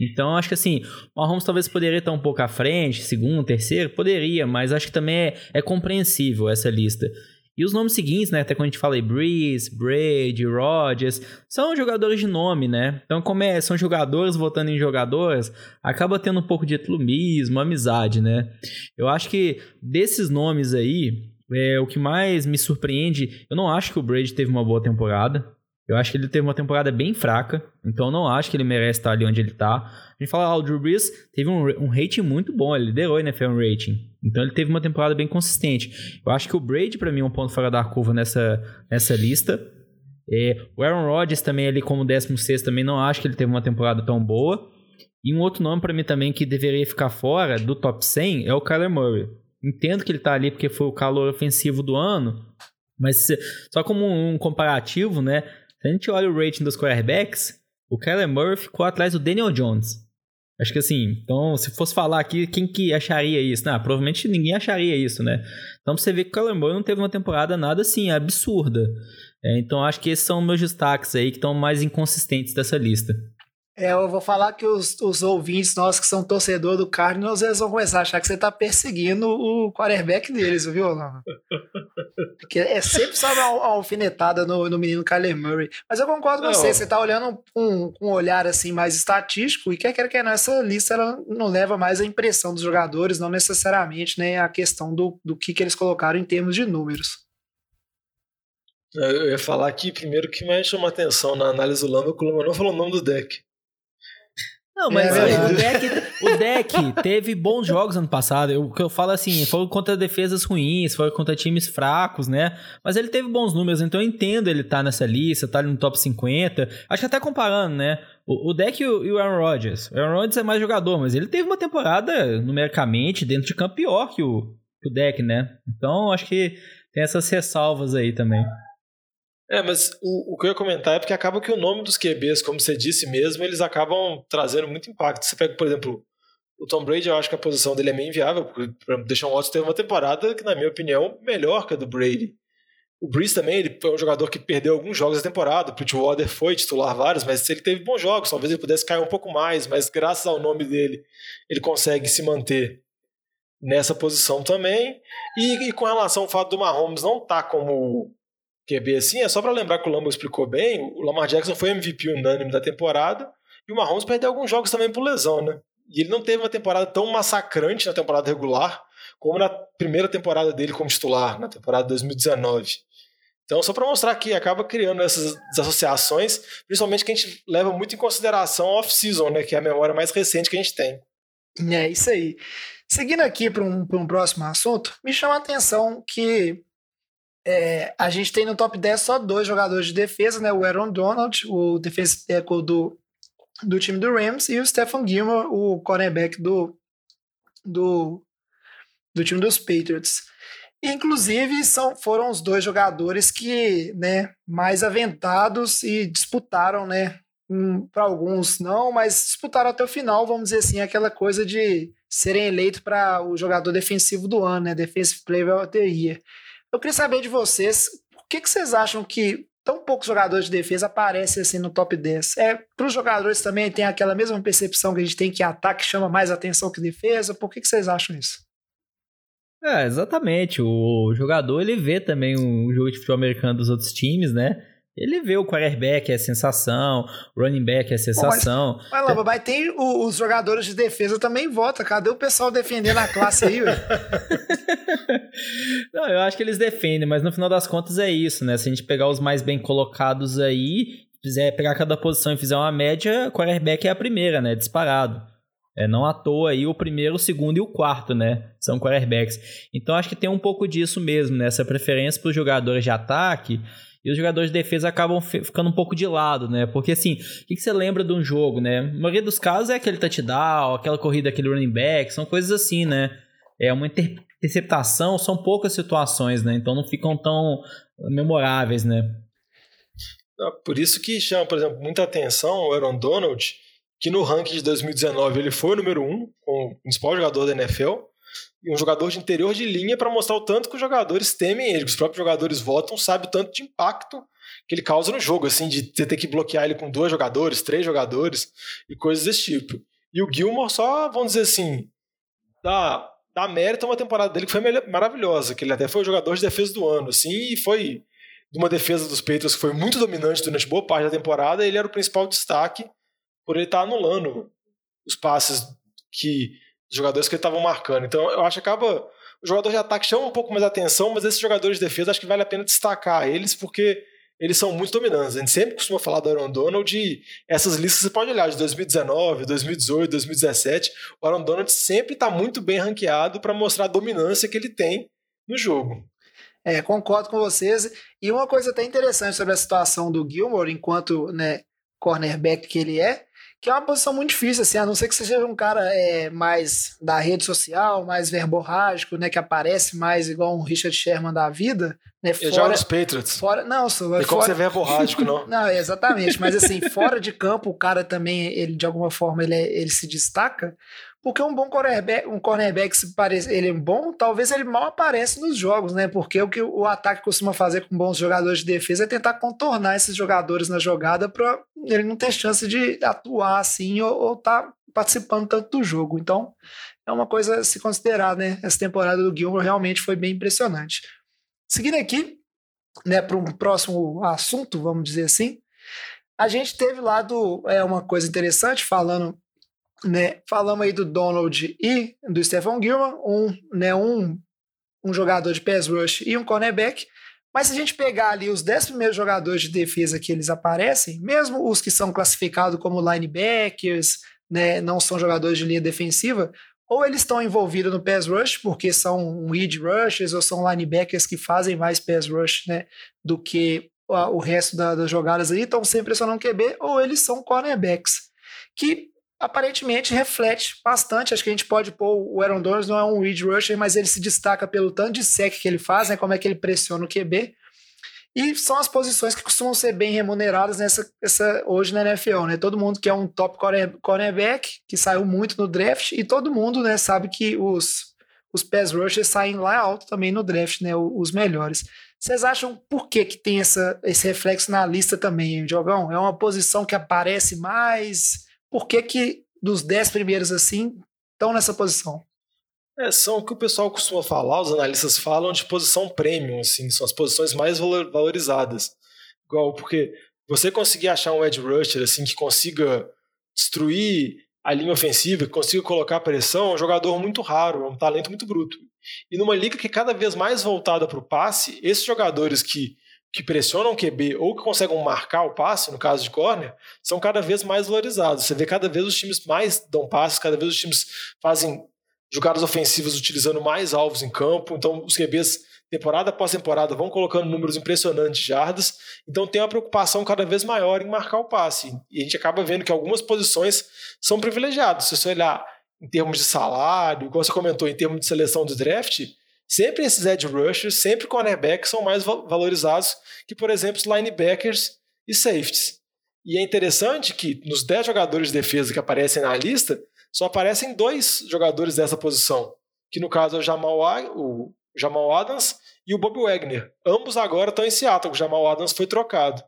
Então, acho que assim, o Mahomes talvez poderia estar um pouco à frente, segundo, terceiro, poderia, mas acho que também é, é compreensível essa lista. E os nomes seguintes, né? Até quando a gente fala aí Breeze, Brady, Rodgers, são jogadores de nome, né? Então, como é, são jogadores votando em jogadores, acaba tendo um pouco de etlumismo, amizade, né? Eu acho que desses nomes aí, é, o que mais me surpreende, eu não acho que o Brady teve uma boa temporada. Eu acho que ele teve uma temporada bem fraca, então eu não acho que ele merece estar ali onde ele está. A gente fala, ah, o Drew Brees teve um, um rating muito bom, ele liderou o NFL rating. Então ele teve uma temporada bem consistente. Eu acho que o Brady, para mim, é um ponto fora da curva nessa, nessa lista. É, o Aaron Rodgers também ali como 16 também não acho que ele teve uma temporada tão boa. E um outro nome para mim também que deveria ficar fora do top 100 é o Kyler Murray. Entendo que ele tá ali porque foi o calor ofensivo do ano, mas só como um comparativo, né? Se a gente olha o rating dos quarterbacks, o Kyler Murray ficou atrás do Daniel Jones. Acho que assim, então, se fosse falar aqui, quem que acharia isso? Não, provavelmente ninguém acharia isso, né? Então, você vê que o Kyler não teve uma temporada nada assim, absurda. É, então, acho que esses são meus destaques aí que estão mais inconsistentes dessa lista. É, eu vou falar que os, os ouvintes nossos que são torcedor do Cardinals, eles vão começar a achar que você tá perseguindo o quarterback deles, viu, Orlando? Porque é sempre só uma alfinetada no, no menino Kyler Murray. Mas eu concordo com você, você tá olhando com um, um, olhar assim mais estatístico e quer queira que nessa lista ela não leva mais a impressão dos jogadores, não necessariamente né, a questão do, do que, que eles colocaram em termos de números. Eu ia falar aqui primeiro que mais chama atenção na análise do Lamba, que o Lamba não falou o nome do deck. Não, mas é, o, deck, o deck teve bons jogos ano passado. O que eu falo assim, foi contra defesas ruins, foi contra times fracos, né? Mas ele teve bons números, então eu entendo ele tá nessa lista, tá ali no top 50. Acho que até comparando, né? O, o deck e o, e o Aaron Rodgers. O Aaron Rodgers é mais jogador, mas ele teve uma temporada numericamente dentro de campo pior que o, que o deck, né? Então acho que tem essas ressalvas aí também. É, mas o, o, que eu ia comentar é porque acaba que o nome dos QBs, como você disse mesmo, eles acabam trazendo muito impacto. Você pega, por exemplo, o Tom Brady, eu acho que a posição dele é meio inviável, porque o Deshaun Watson teve uma temporada que, na minha opinião, melhor que a do Brady. O Breeze também, ele foi um jogador que perdeu alguns jogos da temporada, o Bridgewater foi titular vários, mas ele teve bons jogos, talvez ele pudesse cair um pouco mais, mas graças ao nome dele, ele consegue se manter nessa posição também. E, e com relação ao fato do Mahomes não estar tá como QB assim, é só para lembrar que o Lambo explicou bem, o Lamar Jackson foi MVP unânime da temporada e o Mahomes perdeu alguns jogos também por lesão, né? E ele não teve uma temporada tão massacrante na temporada regular como na primeira temporada dele como titular, na temporada 2019. Então, só para mostrar que acaba criando essas associações, principalmente que a gente leva muito em consideração a off-season, né, que é a memória mais recente que a gente tem. É isso aí. Seguindo aqui para um, um próximo assunto, me chama a atenção que é, a gente tem no top 10 só dois jogadores de defesa, né? O Aaron Donald, o defensive tackle do, do time do Rams, e o Stephen Gilmore, o cornerback do, do, do time dos Patriots. Inclusive, são, foram os dois jogadores que né, mais aventados e disputaram, né? Um, para alguns não, mas disputaram até o final, vamos dizer assim, aquela coisa de serem eleitos para o jogador defensivo do ano, né? Defensive Player of the Year. Eu queria saber de vocês, o que, que vocês acham que tão poucos jogadores de defesa aparecem assim no top 10. É, para os jogadores também tem aquela mesma percepção que a gente tem que ataque chama mais atenção que defesa. Por que, que vocês acham isso? É, exatamente. O jogador ele vê também o jogo de futebol americano dos outros times, né? Ele vê o quarterback é sensação, o running back é sensação. Pô, mas, mas, mas tem o, os jogadores de defesa também votam. Cadê o pessoal defendendo a classe aí, velho? Não, eu acho que eles defendem, mas no final das contas é isso, né? Se a gente pegar os mais bem colocados aí, fizer pegar cada posição e fizer uma média, quarterback é a primeira, né? Disparado. É, não à toa aí o primeiro, o segundo e o quarto, né? São quarterbacks. Então acho que tem um pouco disso mesmo, né? Essa preferência para os jogadores de ataque e os jogadores de defesa acabam ficando um pouco de lado, né? Porque assim, o que, você lembra de um jogo, né? A maioria dos casos é aquele touchdown, aquela corrida, aquele running back, são coisas assim, né? É uma interceptação, são poucas situações, né? Então não ficam tão memoráveis, né? Por isso que chama, por exemplo, muita atenção o Aaron Donald, que no ranking de 2019 ele foi o número um, o principal jogador da NFL, um jogador de interior de linha para mostrar o tanto que os jogadores temem ele, que os próprios jogadores votam, sabe o tanto de impacto que ele causa no jogo, assim, de ter que bloquear ele com dois jogadores, três jogadores e coisas desse tipo. E o Gilmore só, vamos dizer assim, dá, dá mérito a uma temporada dele que foi maravilhosa, que ele até foi o jogador de defesa do ano, assim, e foi de uma defesa dos Patriots que foi muito dominante durante boa parte da temporada, ele era o principal destaque por ele estar anulando os passes que jogadores que estavam marcando. Então eu acho que acaba. O jogador de ataque chama um pouco mais atenção, mas esses jogadores de defesa acho que vale a pena destacar eles, porque eles são muito dominantes. A gente sempre costuma falar do Aaron Donald e essas listas você pode olhar de 2019, 2018, 2017. O Aaron Donald sempre está muito bem ranqueado para mostrar a dominância que ele tem no jogo. É, concordo com vocês. E uma coisa até interessante sobre a situação do Gilmore, enquanto né, cornerback que ele é, que é uma posição muito difícil, assim, a não ser que você seja um cara é, mais da rede social, mais verborrágico, né, que aparece mais igual um Richard Sherman da vida, né, fora, joga nos Patriots. Fora, não, só, e como você é verborrágico, não? não, exatamente, mas assim, fora de campo, o cara também, ele de alguma forma, ele, é, ele se destaca, porque um bom cornerback, um cornerback se parece, ele é bom, talvez ele mal aparece nos jogos, né? Porque o que o ataque costuma fazer com bons jogadores de defesa é tentar contornar esses jogadores na jogada para ele não ter chance de atuar assim ou estar tá participando tanto do jogo. Então, é uma coisa a se considerar, né? Essa temporada do Gilmore realmente foi bem impressionante. Seguindo aqui, né, para um próximo assunto, vamos dizer assim, a gente teve lá do, é uma coisa interessante falando né, falamos aí do Donald e do Stephen Gilman, um, né, um, um jogador de pass rush e um cornerback. Mas se a gente pegar ali os 10 primeiros jogadores de defesa que eles aparecem, mesmo os que são classificados como linebackers, né, não são jogadores de linha defensiva, ou eles estão envolvidos no pass rush, porque são lead rushers, ou são linebackers que fazem mais pass rush né, do que o resto da, das jogadas ali, estão sempre pressionando QB, ou eles são cornerbacks, que aparentemente reflete bastante. Acho que a gente pode pôr o Aaron Donald não é um read rusher, mas ele se destaca pelo tanto de sec que ele faz, né, como é que ele pressiona o QB. E são as posições que costumam ser bem remuneradas nessa essa, hoje na NFL, né? Todo mundo que é um top cornerback, que saiu muito no draft, e todo mundo né, sabe que os, os pass rushers saem lá alto também no draft, né? Os melhores. Vocês acham por que, que tem essa, esse reflexo na lista também, Jogão? É uma posição que aparece mais? Por que, que dos dez primeiros assim estão nessa posição? É, são o que o pessoal costuma falar, os analistas falam de posição premium, assim, são as posições mais valorizadas. Igual, porque você conseguir achar um edge rusher assim que consiga destruir a linha ofensiva, que consiga colocar pressão, é um jogador muito raro, é um talento muito bruto. E numa liga que é cada vez mais voltada para o passe, esses jogadores que que pressionam o QB ou que conseguem marcar o passe, no caso de corner, são cada vez mais valorizados. Você vê cada vez os times mais dão passes, cada vez os times fazem jogadas ofensivas utilizando mais alvos em campo. Então, os QBs, temporada após temporada, vão colocando números impressionantes de jardas. Então, tem uma preocupação cada vez maior em marcar o passe. E a gente acaba vendo que algumas posições são privilegiadas. Se você olhar em termos de salário, igual você comentou, em termos de seleção do draft, sempre esses edge rushers, sempre cornerbacks são mais valorizados que, por exemplo, os linebackers e safeties. E é interessante que nos 10 jogadores de defesa que aparecem na lista, só aparecem dois jogadores dessa posição, que no caso é o Jamal, o Jamal Adams e o Bob Wagner. Ambos agora estão em Seattle, o Jamal Adams foi trocado.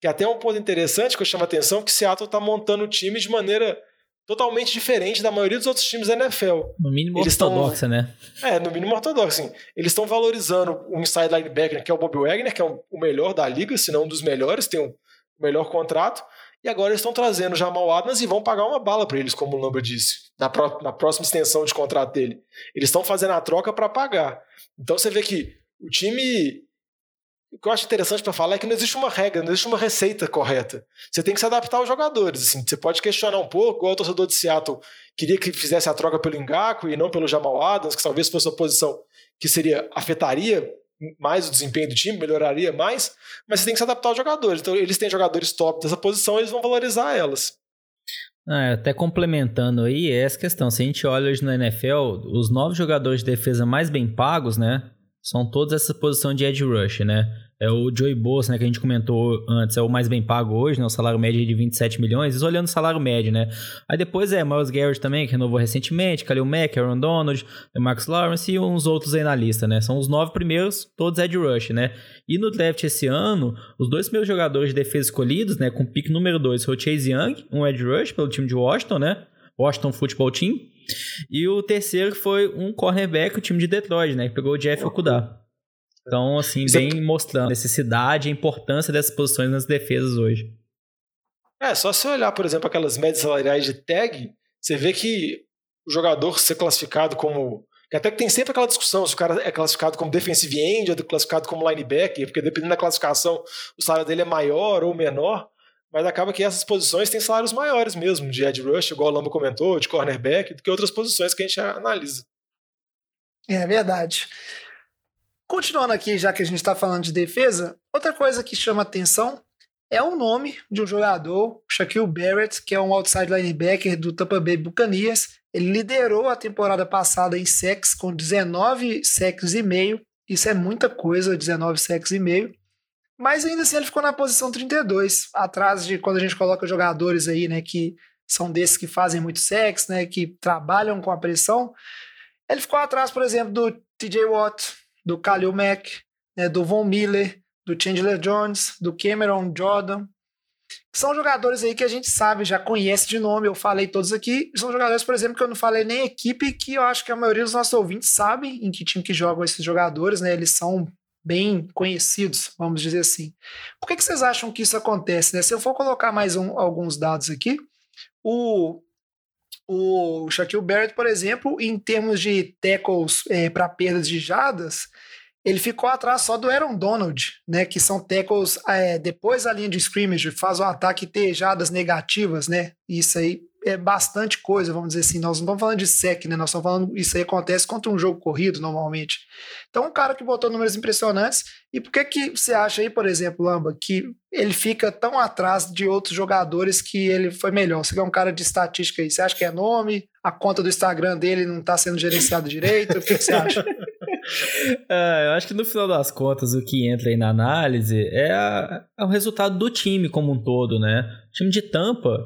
Que é até um ponto interessante que eu chamo a atenção, que Seattle está montando o time de maneira totalmente diferente da maioria dos outros times da NFL. No mínimo eles ortodoxa, tão, né? É, no mínimo ortodoxa, sim. Eles estão valorizando um inside linebacker, que é o Bob Wagner, que é o melhor da liga, se não um dos melhores, tem o melhor contrato. E agora eles estão trazendo o Jamal Adams e vão pagar uma bala para eles, como o Lamba disse, na, pró na próxima extensão de contrato dele. Eles estão fazendo a troca para pagar. Então você vê que o time o que eu acho interessante para falar é que não existe uma regra, não existe uma receita correta. Você tem que se adaptar aos jogadores. Assim. Você pode questionar um pouco, o torcedor de Seattle queria que fizesse a troca pelo Engaco e não pelo Jamal Adams, que talvez fosse uma posição que seria afetaria mais o desempenho do time, melhoraria mais, mas você tem que se adaptar aos jogadores. Então, eles têm jogadores top dessa posição, eles vão valorizar elas. Ah, até complementando aí, é essa questão. Se a gente olha hoje no NFL, os nove jogadores de defesa mais bem pagos, né? São todos essa posição de edge rush, né? É o Joey Bosa, né, que a gente comentou antes, é o mais bem pago hoje, né? O salário médio de 27 milhões, isso olhando o salário médio, né? Aí depois é Miles Garrett também, que renovou recentemente, Khalil Mack, Aaron Donald, Max Lawrence e uns outros aí na lista, né? São os nove primeiros, todos edge rush, né? E no draft esse ano, os dois primeiros jogadores de defesa escolhidos, né, com pick número dois, foi o Chase Young, um edge rush pelo time de Washington, né? Washington Football Team. E o terceiro foi um cornerback, o time de Detroit, né? Que pegou o Jeff Okudah. Então, assim, Isso bem é... mostrando a necessidade e a importância dessas posições nas defesas hoje. É, só se olhar, por exemplo, aquelas médias salariais de tag, você vê que o jogador ser classificado como. Até que tem sempre aquela discussão se o cara é classificado como defensive end ou classificado como linebacker, porque dependendo da classificação, o salário dele é maior ou menor, mas acaba que essas posições têm salários maiores mesmo, de edge rush, igual o Lamba comentou, de cornerback, do que outras posições que a gente analisa. É verdade. Continuando aqui, já que a gente está falando de defesa, outra coisa que chama atenção é o nome de um jogador, Shaquille Barrett, que é um outside linebacker do Tampa Bay Buccaneers. Ele liderou a temporada passada em sacks com 19 sacks e meio. Isso é muita coisa, 19 sacks e meio. Mas ainda assim ele ficou na posição 32, atrás de quando a gente coloca jogadores aí, né, que são desses que fazem muito sacks, né, que trabalham com a pressão. Ele ficou atrás, por exemplo, do TJ Watt, do Khalil Mack, né, do Von Miller, do Chandler Jones, do Cameron Jordan. São jogadores aí que a gente sabe, já conhece de nome, eu falei todos aqui. São jogadores, por exemplo, que eu não falei nem equipe, que eu acho que a maioria dos nossos ouvintes sabem em que time que jogam esses jogadores, né? Eles são bem conhecidos, vamos dizer assim. Por que, que vocês acham que isso acontece? Né? Se eu for colocar mais um, alguns dados aqui, o o Shaquille Barrett, por exemplo, em termos de tackles é, para perdas de jadas, ele ficou atrás só do Aaron Donald, né? Que são tackles é, depois da linha de scrimmage, faz o ataque ter jadas negativas, né? Isso aí é bastante coisa, vamos dizer assim. Nós não estamos falando de sec, né? Nós estamos falando isso aí acontece contra um jogo corrido normalmente. Então, um cara que botou números impressionantes. E por que que você acha aí, por exemplo, Lamba, que ele fica tão atrás de outros jogadores que ele foi melhor? Você é um cara de estatística aí, você acha que é nome? A conta do Instagram dele não está sendo gerenciada direito? O que, que você acha? É, eu acho que no final das contas o que entra aí na análise é, a, é o resultado do time como um todo, né? O time de Tampa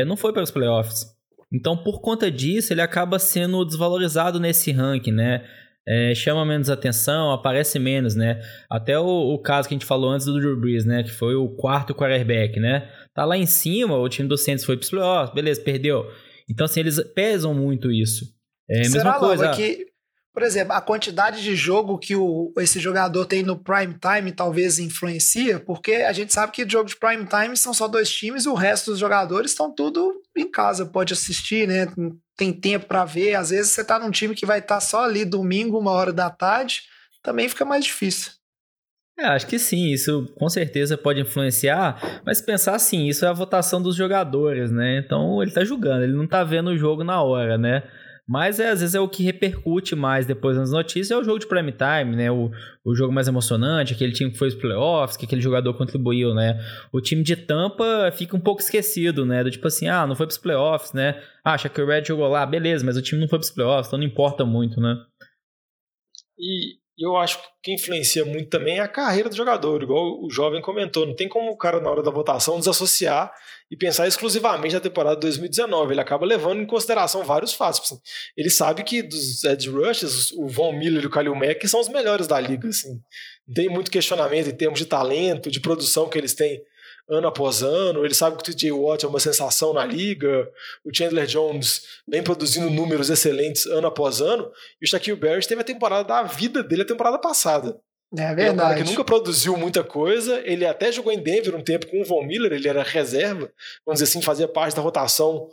é, não foi para os playoffs. Então, por conta disso, ele acaba sendo desvalorizado nesse ranking, né? É, chama menos atenção, aparece menos, né? Até o, o, caso que a gente falou antes do Drew Brees, né? Que foi o quarto quarterback, né? Tá lá em cima, o time do Saints foi para os playoffs, beleza, perdeu. Então, assim, eles pesam muito isso. É a mesma coisa. que por exemplo, a quantidade de jogo que o, esse jogador tem no prime time talvez influencia, porque a gente sabe que jogo de prime time são só dois times e o resto dos jogadores estão tudo em casa, pode assistir, né? Tem tempo para ver. Às vezes você tá num time que vai estar tá só ali domingo, uma hora da tarde, também fica mais difícil. É, acho que sim, isso com certeza pode influenciar, mas pensar assim, isso é a votação dos jogadores, né? Então ele tá julgando, ele não tá vendo o jogo na hora, né? Mas é, às vezes é o que repercute mais depois nas notícias, é o jogo de prime time, né? O, o jogo mais emocionante, aquele time que foi os playoffs, que aquele jogador contribuiu, né? O time de Tampa fica um pouco esquecido, né? Do tipo assim, ah, não foi pros playoffs, né? Ah, que o Red jogou lá, beleza, mas o time não foi pros playoffs, então não importa muito, né? E E eu acho que influencia muito também é a carreira do jogador, igual o jovem comentou. Não tem como o cara, na hora da votação, desassociar e pensar exclusivamente na temporada de 2019. Ele acaba levando em consideração vários fatos. Assim, ele sabe que dos edge rushes, o Von Miller e o Khalil Mack são os melhores da liga. Assim. Tem muito questionamento em termos de talento, de produção que eles têm ano após ano. Ele sabe que o TJ Watt é uma sensação na liga. O Chandler Jones vem produzindo números excelentes ano após ano. E o Shaquille Barrett teve a temporada da vida dele a temporada passada. É Ele é verdade. que nunca produziu muita coisa. Ele até jogou em Denver um tempo com o Von Miller, ele era reserva, vamos dizer assim, fazia parte da rotação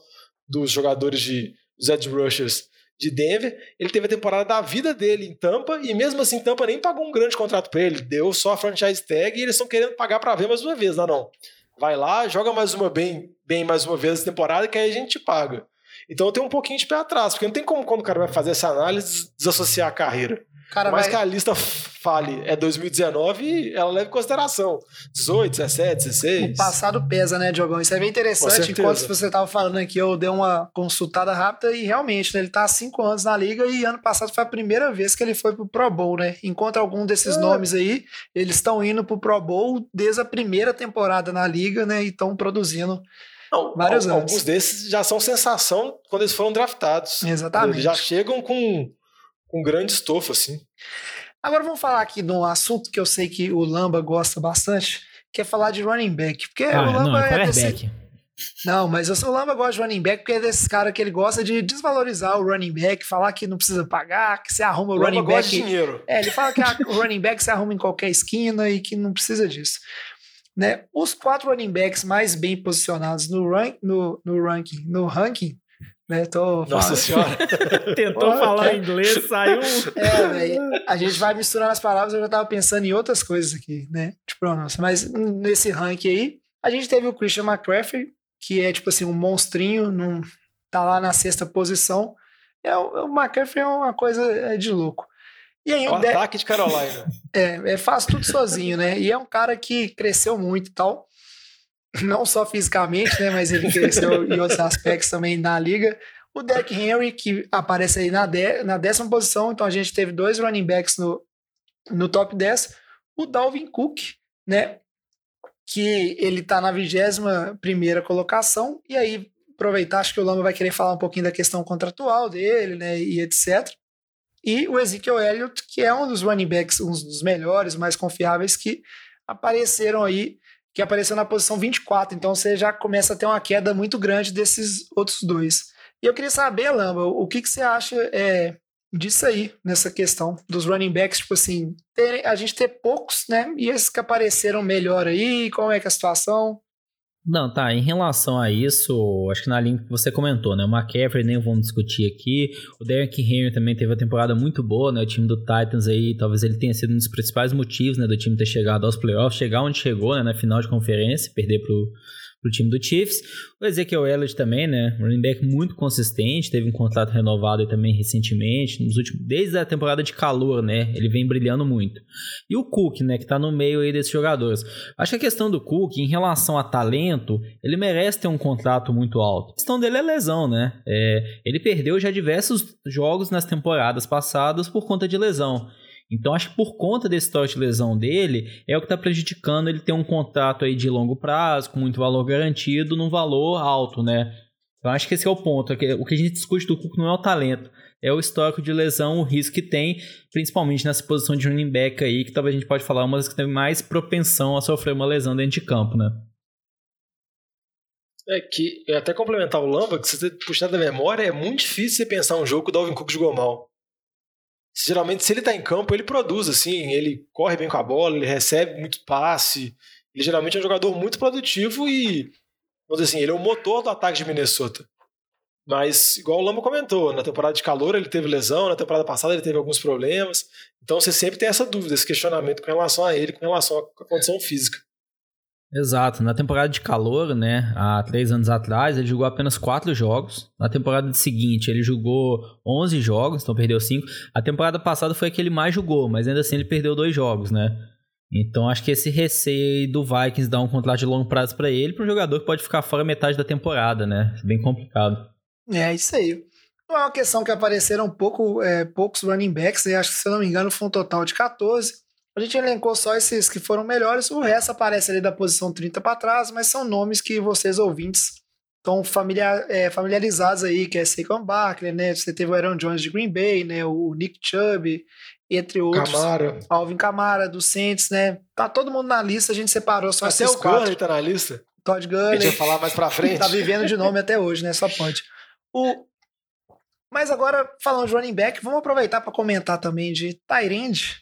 dos jogadores de dos edge rushers de Denver. Ele teve a temporada da vida dele em Tampa e mesmo assim Tampa nem pagou um grande contrato para ele, deu só a franchise tag e eles estão querendo pagar para ver mais uma vez, não, não. Vai lá, joga mais uma bem, bem mais uma vez essa temporada que aí a gente te paga. Então eu tenho um pouquinho de pé atrás, porque não tem como quando o cara vai fazer essa análise desassociar a carreira. Cara vai- que a lista fale é 2019, ela leva em consideração 18, 17, 16. O passado pesa, né, Diogão? Isso é bem interessante. Enquanto você estava falando aqui, eu dei uma consultada rápida e realmente, né, ele tá há cinco anos na liga e ano passado foi a primeira vez que ele foi pro Pro Bowl, né? Enquanto algum desses É. nomes aí, eles estão indo pro Pro Bowl desde a primeira temporada na liga, né? E estão produzindo. Não, vários al- anos. Alguns desses já são sensação quando eles foram draftados. Exatamente. Eles já chegam com, com grande estofo, assim. Agora vamos falar aqui de um assunto que eu sei que o Lamba gosta bastante, que é falar de running back. Porque Ah, o Lamba não, é é desse. Não, mas eu sou o Lamba gosta de running back porque é desses cara que ele gosta de desvalorizar o running back, falar que não precisa pagar, que você arruma o, O running Lamba gosta de back. dinheiro. É, ele fala que o running back se arruma em qualquer esquina e que não precisa disso. Né? Os quatro running backs mais bem posicionados no, rank, no, no ranking, no ranking, né? Tô Nossa senhora. Tentou Porra, falar cara. inglês, saiu. É, velho. A gente vai misturando as palavras, eu já tava pensando em outras coisas aqui, né? De pronúncia. Mas nesse ranking aí, a gente teve o Christian McCaffrey, que é tipo assim, um monstrinho, num, tá lá na sexta posição. É, o, o McCaffrey é uma coisa é, de louco. E aí O o De- ataque de Carolina. é, é, faz tudo sozinho, né? E é um cara que cresceu muito e tal. Não só fisicamente, né? Mas ele cresceu em outros aspectos também na liga. O Derrick Henry, que aparece aí na, de, na décima posição. Então a gente teve dois running backs no, no top 10. O Dalvin Cook, né? Que ele tá na vigésima primeira colocação. E aí, aproveitar, acho que o Lama vai querer falar um pouquinho da questão contratual dele, né? E etc. E o Ezekiel Elliott, que é um dos running backs, um dos melhores, mais confiáveis que apareceram aí, que apareceu na posição 24. Então você já começa a ter uma queda muito grande desses outros dois. E eu queria saber, Lamba, o que, que você acha é, disso aí, nessa questão dos running backs, tipo assim, ter- a gente ter poucos, né? E esses que apareceram melhor aí, como é que é a situação? Não, tá. Em relação a isso, acho que na linha que você comentou, né? O McCaffrey nem vamos discutir aqui. O Derrick Henry também teve uma temporada muito boa, né? O time do Titans aí, talvez ele tenha sido um dos principais motivos, né? Do time ter chegado aos playoffs, chegar onde chegou, né? Na final de conferência, perder pro, pro time do Chiefs. O Ezekiel Elliott também, né? Running back muito consistente, teve um contrato renovado também recentemente, nos últimos, desde a temporada de calor, né? Ele vem brilhando muito. E o Cook, né? Que tá no meio aí desses jogadores. Acho que a questão do Cook, em relação a talento, ele merece ter um contrato muito alto. A questão dele é lesão, né? É, ele perdeu já diversos jogos nas temporadas passadas por conta de lesão. Então acho que por conta desse histórico de lesão dele, é o que está prejudicando ele ter um contrato aí de longo prazo, com muito valor garantido, num valor alto, né? Então acho que esse é o ponto. O que a gente discute do Cook não é o talento, é o histórico de lesão, o risco que tem, principalmente nessa posição de running back aí, que talvez a gente pode falar uma das que tem mais propensão a sofrer uma lesão dentro de campo, né? É que, até complementar o Lamba, que se você puxar da memória, é muito difícil você pensar um jogo que o Dalvin Cook jogou mal. Geralmente, se ele tá em campo, ele produz, assim, ele corre bem com a bola, ele recebe muito passe. Ele geralmente é um jogador muito produtivo e, vamos dizer assim, ele é o motor do ataque de Minnesota. Mas, igual o Lamba comentou, na temporada de calor ele teve lesão, na temporada passada ele teve alguns problemas. Então você sempre tem essa dúvida, esse questionamento com relação a ele, com relação à condição física. Exato. Na temporada de calor, né, há três anos atrás, ele jogou apenas quatro jogos. Na temporada seguinte, ele jogou 11 jogos, então perdeu cinco. A temporada passada foi a que ele mais jogou, mas ainda assim ele perdeu dois jogos, né? Então acho que esse receio do Vikings dar um contrato de longo prazo para ele, para um jogador que pode ficar fora metade da temporada, né? Bem complicado. É isso aí. Não é uma questão que apareceram pouco, é, poucos running backs, né? acho que se eu não me engano foi um total de 14. A gente elencou só esses que foram melhores, o resto aparece ali da posição 30 para trás, mas são nomes que vocês ouvintes estão familiar, é, familiarizados aí, que é Saquon Barkley, né? Você teve o Aaron Jones de Green Bay, né? O Nick Chubb, entre outros. Camara. Alvin Camara, do Saints, né? Tá todo mundo na lista, a gente separou só Até esses o quatro. Gurley tá na lista. Todd A gente Gurley. vai falar mais pra frente. tá vivendo de nome até hoje, né? Só pode. O... Mas agora, falando de running back, vamos aproveitar para comentar também de Tyrande.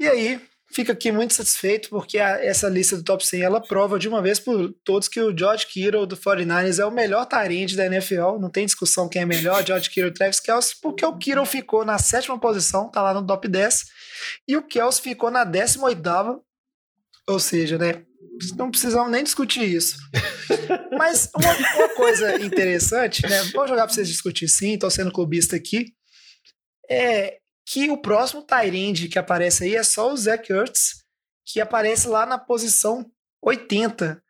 E aí, fica aqui muito satisfeito, porque a- essa lista do top 100 ela prova de uma vez por todos que o George Kittle do 49ers é o melhor Tyrande da NFL. Não tem discussão quem é melhor, George Kittle Travis Kelce, porque o Kittle ficou na sétima posição, tá lá no top 10, e o Kelce ficou na 18ª, ou seja, né? Não precisamos nem discutir isso. Mas uma, uma coisa interessante, né? Vou jogar para vocês discutir sim, tô sendo clubista aqui. É que o próximo Tyrande que aparece aí é só o Zach Ertz, que aparece lá na posição 80.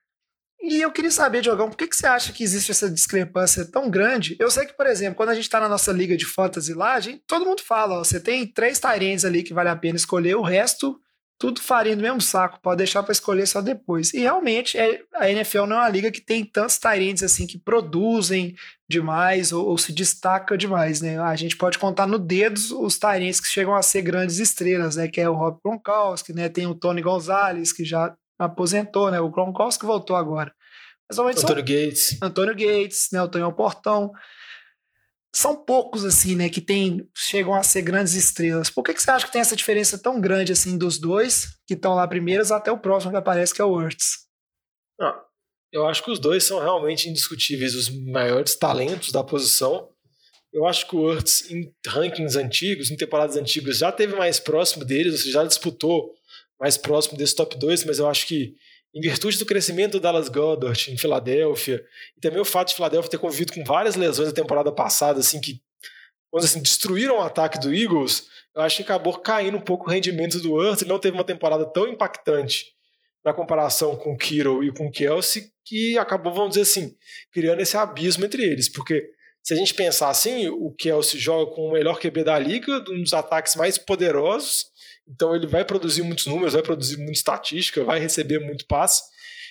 E eu queria saber, Diogão, por que, que você acha que existe essa discrepância tão grande? Eu sei que, por exemplo, quando a gente está na nossa liga de fantasy lá, gente- todo mundo fala, ó, você tem três Tyrands ali que vale a pena escolher, o resto tudo farinha do mesmo saco, pode deixar para escolher só depois. E realmente é, a NFL não é uma liga que tem tantos Tyrants assim que produzem demais ou, ou se destaca demais, né? A gente pode contar no dedos os Tyrants que chegam a ser grandes estrelas, né? Que é o Rob Gronkowski, né? Tem o Tony Gonzalez que já aposentou, né? O Gronkowski voltou agora. Mas normalmente são Antônio Gates. Antônio Gates, né, o Tonhão Portão. São poucos, assim, né, que tem, chegam a ser grandes estrelas. Por que, que você acha que tem essa diferença tão grande, assim, dos dois que estão lá primeiros até o próximo que aparece, que é o Hurts? Eu acho que os dois são realmente indiscutíveis os maiores talentos da posição. Eu acho que o Hurts, em rankings antigos, em temporadas antigas, já teve mais próximo deles, ou seja, já disputou mais próximo desse top 2, mas eu acho que, em virtude do crescimento do Dallas Goddard em Filadélfia, e também o fato de Filadélfia ter convivido com várias lesões na temporada passada, assim, que vamos assim, destruíram o ataque do Eagles, eu acho que acabou caindo um pouco o rendimento do Hurts, ele não teve uma temporada tão impactante na comparação com o Kittle e com o Kelsey, que acabou, vamos dizer assim, criando esse abismo entre eles, porque se a gente pensar assim, o Kelsey joga com o melhor QB da liga, um dos ataques mais poderosos, então ele vai produzir muitos números, vai produzir muita estatística, vai receber muito passe,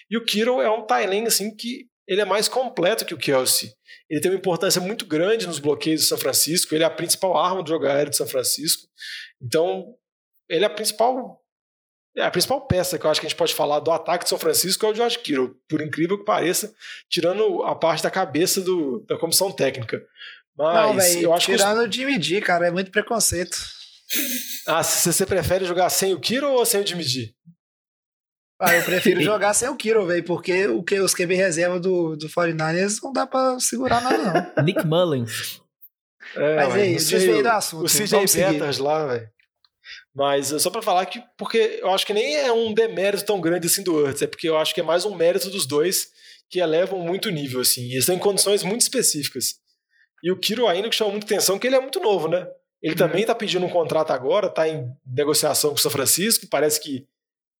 e o Kittle é um Thailand assim que ele é mais completo que o Kelsey. Ele tem uma importância muito grande nos bloqueios do São Francisco, ele é a principal arma do jogo aéreo de São Francisco, então ele é a principal é, a principal peça que eu acho que a gente pode falar do ataque de São Francisco é o George Kittle, por incrível que pareça, tirando a parte da cabeça do, da comissão técnica. Mas não, velho, eu acho que. os- tirando o Jimmy G, cara, é muito preconceito. Ah, se você prefere jogar sem o Kittle ou sem o G? Ah, eu prefiro jogar sem o Kittle, velho, porque o que os QB reserva do, do 49ers não dá pra segurar nada, não. Nick Mullins. É, Mas não sei, desviei do o- assunto, O CJ. Betters lá, velho. Mas é só pra falar que, porque eu acho que nem é um demérito tão grande assim do Hurts, é porque eu acho que é mais um mérito dos dois que elevam muito o nível, assim. E eles têm condições muito específicas. E o Kiro ainda que chama muita atenção, que ele é muito novo, né? Ele também tá pedindo um contrato agora, tá em negociação com o São Francisco, parece que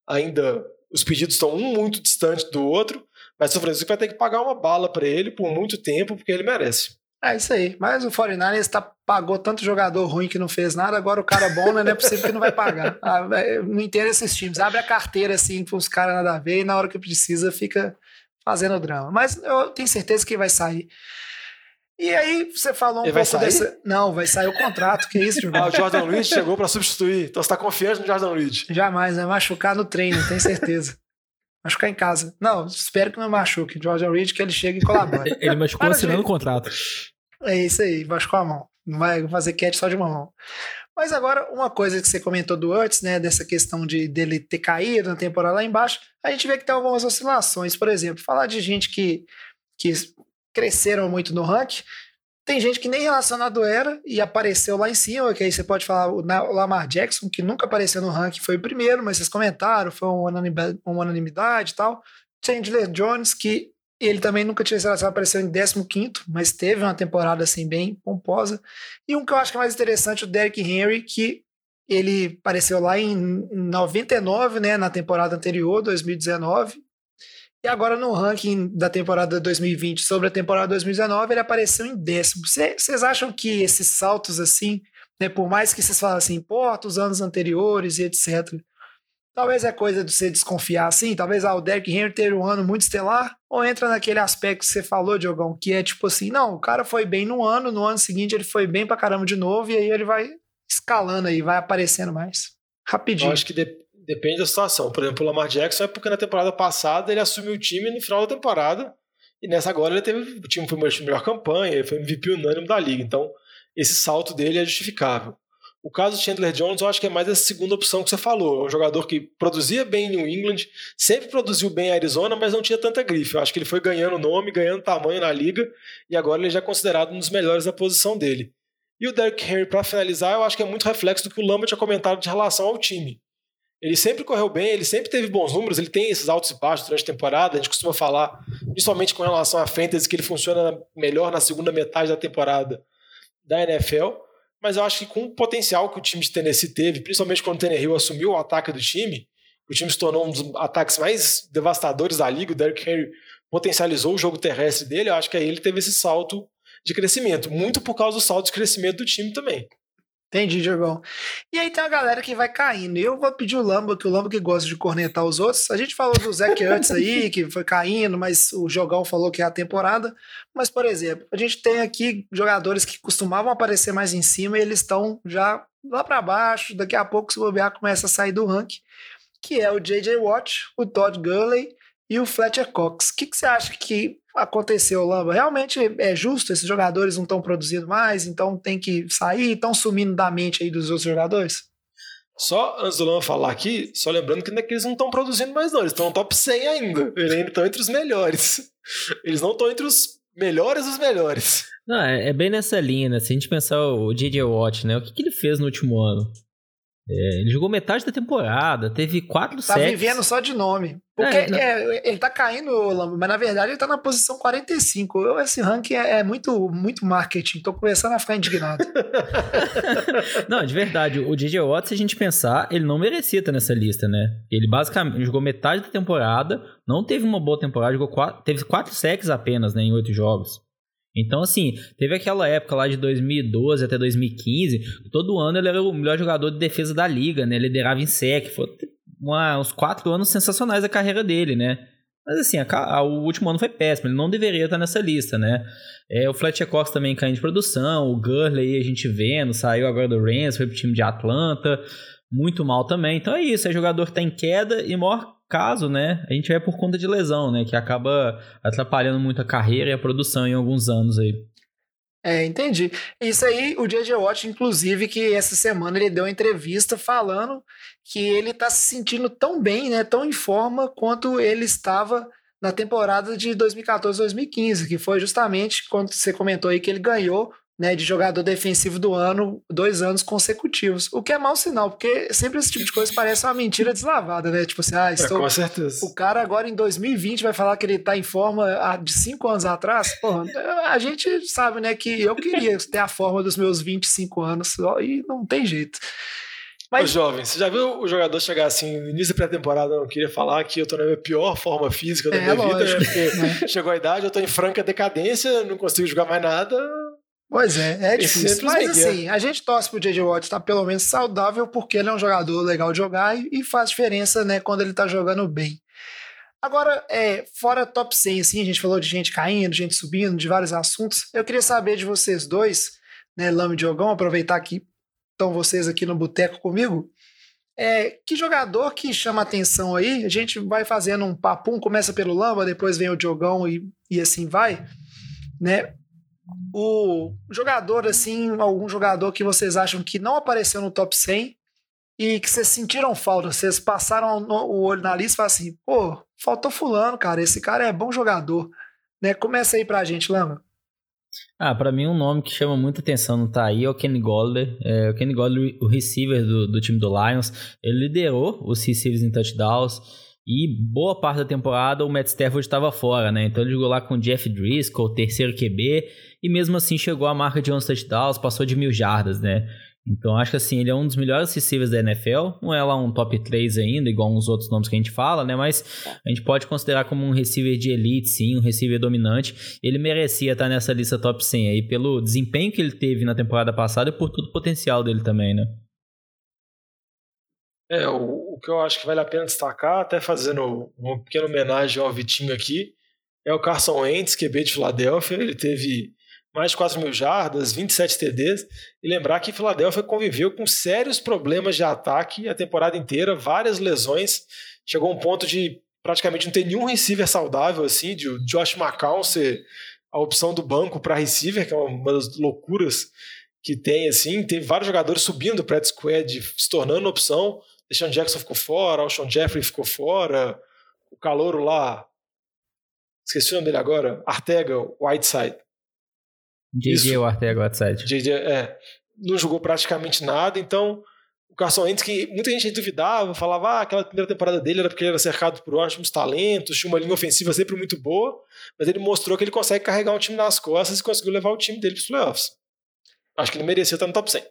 ainda os pedidos estão um muito distante do outro, mas o São Francisco vai ter que pagar uma bala pra ele por muito tempo, porque ele merece. É isso aí. Mas o 49ers tá, pagou tanto jogador ruim que não fez nada, agora o cara bom, né? Não é possível que não vai pagar. Ah, eu não entendo esses times. Abre a carteira assim para os caras nada a ver e na hora que precisa fica fazendo drama. Mas eu tenho certeza que vai sair. E aí você falou um Ele pouco dessa. Não, vai sair o contrato, que isso, Ah, o? Jordan Reed chegou pra substituir. Então você tá confiante no Jordan Reed. Jamais, vai machucar no treino, tenho certeza. Machucar em casa. Não, espero que não machuque. George Reed, que ele chegue e colabore. Ele machucou Para, assinando o contrato. É isso aí, machucou a mão. Não vai fazer catch só de uma mão. Mas agora, uma coisa que você comentou do antes, né, dessa questão de dele ter caído na temporada lá embaixo, a gente vê que tem algumas oscilações. Por exemplo, falar de gente que, que cresceram muito no ranking, tem gente que nem relacionado era e apareceu lá em cima, que aí você pode falar o Lamar Jackson, que nunca apareceu no ranking, foi o primeiro, mas vocês comentaram, foi uma unanimidade, e tal. Chandler Jones, que ele também nunca tinha seleção, apareceu em 15, mas teve uma temporada assim bem pomposa. E um que eu acho que é mais interessante, o Derrick Henry, que ele apareceu lá em 99, né, na temporada anterior, 2019. E agora no ranking da temporada 2020 sobre a temporada 2019, ele apareceu em décimo. Vocês acham que esses saltos assim, né, por mais que vocês falem assim, importa os anos anteriores e etc., talvez é coisa de você desconfiar assim, talvez ah, o Derrick Henry ter um ano muito estelar, ou entra naquele aspecto que você falou, Diogão, que é tipo assim, não, o cara foi bem no ano, no ano seguinte ele foi bem pra caramba de novo, e aí ele vai escalando aí, vai aparecendo mais. Rapidinho. Eu acho que de Depende da situação. Por exemplo, o Lamar Jackson é porque na temporada passada ele assumiu o time no final da temporada e nessa agora ele teve o time foi uma melhor campanha, ele foi MVP unânime da liga. Então, esse salto dele é justificável. O caso de Chandler Jones, eu acho que é mais a segunda opção que você falou. É um jogador que produzia bem em New England, sempre produziu bem em Arizona, mas não tinha tanta grife. Eu acho que ele foi ganhando nome, ganhando tamanho na liga, e agora ele já é considerado um dos melhores da posição dele. E o Derrick Henry, para finalizar, eu acho que é muito reflexo do que o Lambert tinha comentado de relação ao time. Ele sempre correu bem, ele sempre teve bons números, ele tem esses altos e baixos durante a temporada. A gente costuma falar, principalmente com relação à Fantasy, que ele funciona melhor na segunda metade da temporada da NFL. Mas eu acho que com o potencial que o time de Tennessee teve, principalmente quando o Tannehill assumiu o ataque do time, o time se tornou um dos ataques mais devastadores da liga. O Derrick Henry potencializou o jogo terrestre dele. Eu acho que aí ele teve esse salto de crescimento, muito por causa do salto de crescimento do time também. Entendi, Diogão. E aí tem uma galera que vai caindo. Eu vou pedir o Lamba, que o Lamba que gosta de cornetar os outros. A gente falou do Zach Ertz aí, que foi caindo, mas o Jogão falou que é a temporada. Mas, por exemplo, a gente tem aqui jogadores que costumavam aparecer mais em cima e eles estão já lá para baixo. Daqui a pouco, se o bobear, começa a sair do ranking. Que é o J.J. Watt, o Todd Gurley e o Fletcher Cox. O que, que você acha que aconteceu, Lamba? Realmente é justo? Esses jogadores não estão produzindo mais, então tem que sair, estão sumindo da mente aí dos outros jogadores? Só antes do Lamba falar aqui, só lembrando que, é que eles não estão produzindo mais, não. Eles estão no top 100 ainda. Eles ainda estão entre os melhores. Eles não estão entre os melhores dos melhores. Não, é, é, bem nessa linha, né? Se a gente pensar o J.J. Watt, né? O que, que ele fez no último ano? É, ele jogou metade da temporada, teve quatro tá sets. Tá vivendo só de nome. Porque é, é, ele tá caindo, mas na verdade ele tá na posição 45. Esse ranking é, é muito, muito marketing. Tô começando a ficar indignado. não, de verdade, o DJ Watt, se a gente pensar, ele não merecia estar nessa lista, né? Ele basicamente jogou metade da temporada, não teve uma boa temporada, jogou quatro, teve quatro sacks apenas, né, em oito jogos. Então, assim, teve aquela época lá de 2012 até 2015, todo ano ele era o melhor jogador de defesa da liga, né? Liderava em sec, foi uma, uns quatro anos sensacionais da carreira dele, né? Mas assim, a, a, o último ano foi péssimo, ele não deveria estar nessa lista, né? É, o Fletcher Cox também caindo de produção, o Gurley a gente vendo, saiu agora do Rams, foi pro time de Atlanta, muito mal também. Então é isso, é jogador que tá em queda e maior caso, né, a gente vai por conta de lesão, né, que acaba atrapalhando muito a carreira e a produção em alguns anos aí. É, entendi. Isso aí, o J.J. Watt, inclusive, que essa semana ele deu uma entrevista falando que ele tá se sentindo tão bem, né, tão em forma quanto ele estava na temporada de 2014-2015, que foi justamente quando você comentou aí que ele ganhou né, de jogador defensivo do ano dois anos consecutivos. O que é mau sinal, porque sempre esse tipo de coisa parece uma mentira deslavada, né? Tipo assim, ah, é, estou... É, com certeza. O cara agora em 2020 vai falar que ele tá em forma de cinco anos atrás. Porra, a gente sabe, né, que eu queria ter a forma dos meus 25 anos e não tem jeito. Mas... Ô, jovem, você já viu o jogador chegar assim, no início da pré-temporada, eu queria falar que eu tô na minha pior forma física da é, minha lógico, vida? Porque é. chegou a idade, eu tô em franca decadência, não consigo jogar mais nada, Pois é, é difícil. Mas assim, a gente torce pro J.J. Watt estar pelo menos saudável, porque ele é um jogador legal de jogar e, e faz diferença, né, quando ele tá jogando bem. Agora, é, fora top 100, assim, a gente falou de gente caindo, gente subindo, de vários assuntos. Eu queria saber de vocês dois, né, Lama e Diogão, aproveitar que estão vocês aqui no boteco comigo. É, que jogador que chama atenção aí? A gente vai fazendo um papum, começa pelo Lamba, depois vem o Diogão e, e assim vai. Né? O jogador, assim, algum jogador que vocês acham que não apareceu no top 100 e que vocês sentiram falta, vocês passaram o olho na lista e falaram assim, pô, faltou fulano, cara, esse cara é bom jogador, né? Começa aí pra gente, Lama. Ah, para mim um nome que chama muita atenção não tá aí é o Kenny Golladay. É, o Kenny Golladay, o receiver do, do time do Lions, ele liderou os receivers em touchdowns e boa parte da temporada o Matt Stafford estava fora, né? Então ele jogou lá com o Jeff Driscoll, terceiro QB, e mesmo assim chegou à marca de 11 touchdowns, passou de mil jardas, né? Então acho que assim, ele é um dos melhores receivers da NFL. Não é lá um top 3 ainda, igual uns outros nomes que a gente fala, né? Mas a gente pode considerar como um receiver de elite, sim, um receiver dominante. Ele merecia estar nessa lista top 100 aí, pelo desempenho que ele teve na temporada passada e por todo o potencial dele também, né? É, o, o que eu acho que vale a pena destacar, até fazendo uma pequena homenagem ao Vitinho aqui, é o Carson Wentz, QB de Filadélfia. Ele teve mais de 4 mil jardas, 27 TDs. E lembrar que Filadélfia conviveu com sérios problemas de ataque a temporada inteira, várias lesões. Chegou a um ponto de praticamente não ter nenhum receiver saudável, assim, de Josh McCown ser a opção do banco para receiver, que é uma das loucuras que tem, assim. Teve vários jogadores subindo para squad, se tornando opção. Deshaun Jackson ficou fora, o Sean Jeffrey ficou fora, o calouro lá, esqueci o nome dele agora, Artega Whiteside, JJ Artega Whiteside. JJ, é, não jogou praticamente nada, então o Carson Wentz, que muita gente duvidava, falava ah, aquela primeira temporada dele era porque ele era cercado por ótimos talentos, tinha uma linha ofensiva sempre muito boa, mas ele mostrou que ele consegue carregar um time nas costas e conseguiu levar o time dele para os playoffs. Acho que ele merecia estar no top 100.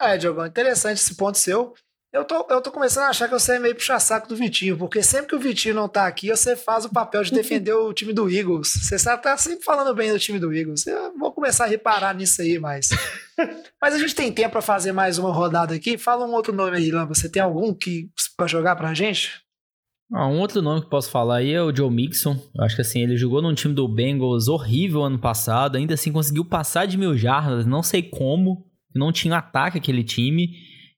É, Diogão, interessante esse ponto seu. Eu tô, eu tô começando a achar que você é meio puxa-saco do Vitinho, porque sempre que o Vitinho não tá aqui, você faz o papel de defender o time do Eagles. Você sabe, tá sempre falando bem do time do Eagles. Eu vou começar a reparar nisso aí mais. Mas a gente tem tempo para fazer mais uma rodada aqui. Fala um outro nome aí, Lamba. Você tem algum que para jogar pra gente? Ah, um outro nome que posso falar aí é o Joe Mixon. Eu acho que assim, ele jogou num time do Bengals horrível ano passado, ainda assim conseguiu passar de mil jardas, não sei como, não tinha ataque aquele time.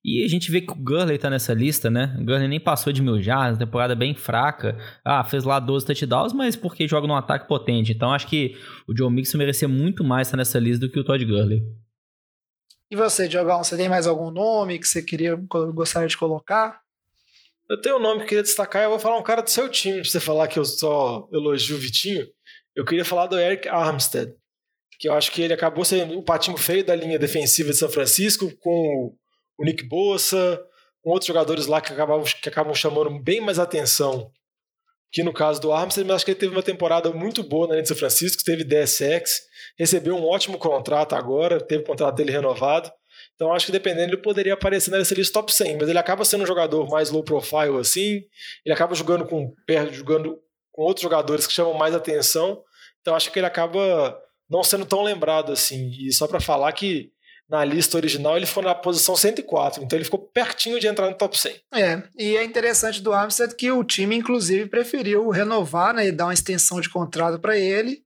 E a gente vê que o Gurley tá nessa lista, né? O Gurley nem passou de mil jardas, temporada bem fraca. Ah, fez lá 12 touchdowns, mas porque joga num ataque potente. Então acho que o Joe Mixon merecia muito mais estar nessa lista do que o Todd Gurley. E você, Diogão, você tem mais algum nome que você queria gostaria de colocar? Eu tenho um nome que eu queria destacar, eu vou falar um cara do seu time, pra você falar que eu só elogio o Vitinho. Eu queria falar do Eric Armstead, que eu acho que ele acabou sendo o patinho feio da linha defensiva de São Francisco, com o Nick Bossa, com outros jogadores lá que acabam, que acabam chamando bem mais atenção que no caso do Armstead, mas acho que ele teve uma temporada muito boa na linha de São Francisco, teve DSX, recebeu um ótimo contrato agora, teve o contrato dele renovado. Então acho que dependendo ele poderia aparecer nessa lista top 100, mas ele acaba sendo um jogador mais low profile assim, ele acaba jogando com jogando com outros jogadores que chamam mais atenção. Então acho que ele acaba não sendo tão lembrado assim. E só para falar que na lista original ele ficou na posição 104, então ele ficou pertinho de entrar no top 100. É, e é interessante do Armstead que o time inclusive preferiu renovar, né, e dar uma extensão de contrato para ele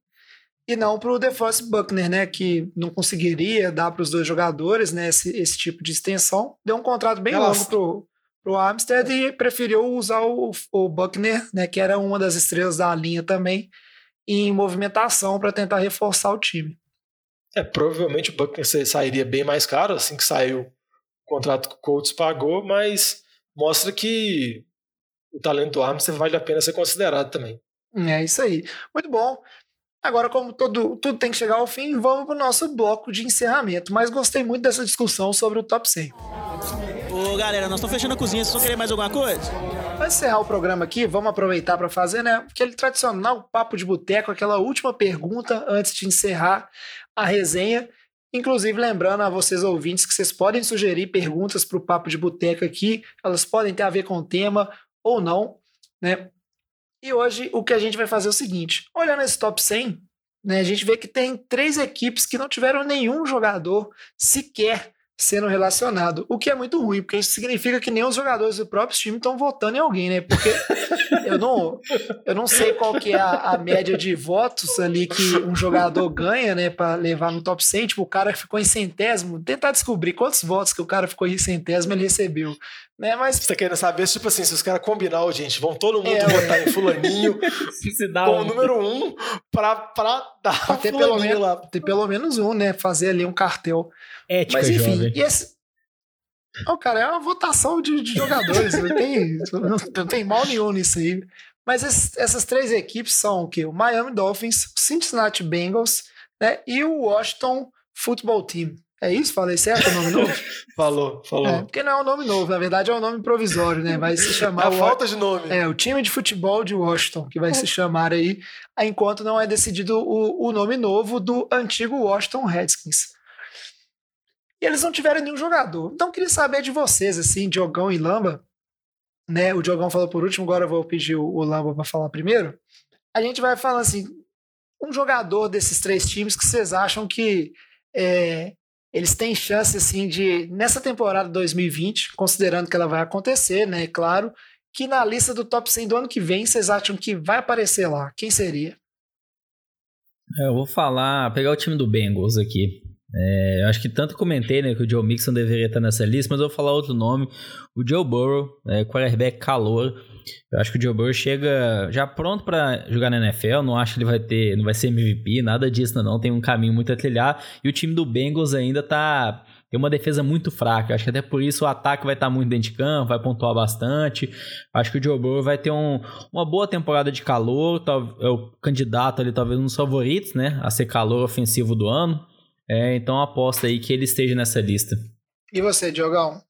e não para o DeForest Buckner, né, que não conseguiria dar para os dois jogadores, né, esse, esse tipo de extensão. Deu um contrato bem Nossa. longo pro pro Armstead e preferiu usar o, o Buckner, né, que era uma das estrelas da linha também, em movimentação para tentar reforçar o time. É, provavelmente o Buckner sairia bem mais caro assim que saiu o contrato que o Colts pagou, mas mostra que o talento do Armstead vale a pena ser considerado também. É isso aí. Muito bom. Agora, como todo, tudo tem que chegar ao fim, vamos para o nosso bloco de encerramento. Mas gostei muito dessa discussão sobre o top 100. Ô, galera, nós estamos fechando a cozinha. Vocês vão querer mais alguma coisa? Para encerrar o programa aqui, vamos aproveitar para fazer, né? Aquele tradicional papo de boteco, aquela última pergunta antes de encerrar a resenha. Inclusive, lembrando a vocês ouvintes que vocês podem sugerir perguntas para o papo de boteco aqui. Elas podem ter a ver com o tema ou não, né? E hoje o que a gente vai fazer é o seguinte: olhando esse top 100, né, a gente vê que tem três equipes que não tiveram nenhum jogador sequer sendo relacionado, o que é muito ruim, porque isso significa que nem os jogadores do próprio time estão votando em alguém, né? Porque eu não, eu não sei qual que é a, a, média de votos ali que um jogador ganha, né, para levar no top 100, tipo, o cara que ficou em centésimo, tentar descobrir quantos votos que o cara ficou em centésimo ele recebeu. Né, mas... Você tá querendo saber, tipo assim, se os caras combinar, gente, vão todo mundo é, votar em fulaninho como um. número um pra, pra dar pra ter pelo, menos, lá. ter pelo menos um, né? Fazer ali um cartel. Ética, Mas enfim, jovem. e esse. Oh, cara, é uma votação de, de jogadores, não, tem, não, não, tem mal nenhum nisso aí. Mas esses, essas três equipes são o quê? O Miami Dolphins, o Cincinnati Bengals né, e o Washington Football Team. É isso? Falei certo o nome novo? falou, falou. É, porque não é um nome novo, na verdade é um nome provisório, né? Vai se chamar. É a falta de nome. É, o time de futebol de Washington, que vai se chamar aí, enquanto não é decidido o, o nome novo do antigo Washington Redskins. e eles não tiveram nenhum jogador. Então, queria saber de vocês, assim, Diogão e Lamba, né? O Diogão falou por último, agora eu vou pedir o, o Lamba para falar primeiro. A gente vai falar assim, um jogador desses três times que vocês acham que é, eles têm chance, assim, de, nessa temporada 2020, considerando que ela vai acontecer, né, claro, que na lista do top 100 do ano que vem, vocês acham que vai aparecer lá? Quem seria? É, eu vou falar, pegar o time do Bengals aqui. É, eu acho que tanto comentei né, que o Joe Mixon deveria estar nessa lista, mas eu vou falar outro nome. O Joe Burrow, é, quarterback calor. Eu acho que o Joe Burrow chega já pronto para jogar na NFL. Não acho que ele vai ter, não vai ser MVP, nada disso, não. Tem um caminho muito a trilhar. E o time do Bengals ainda tá tem uma defesa muito fraca. Acho que até por isso o ataque vai estar muito dentro de campo, vai pontuar bastante. Acho que o Joe Burrow vai ter um, uma boa temporada de calor. É o candidato ali, talvez um dos favoritos, né? A ser calor ofensivo do ano. É, então aposta aí que ele esteja nessa lista. E você, Diogão?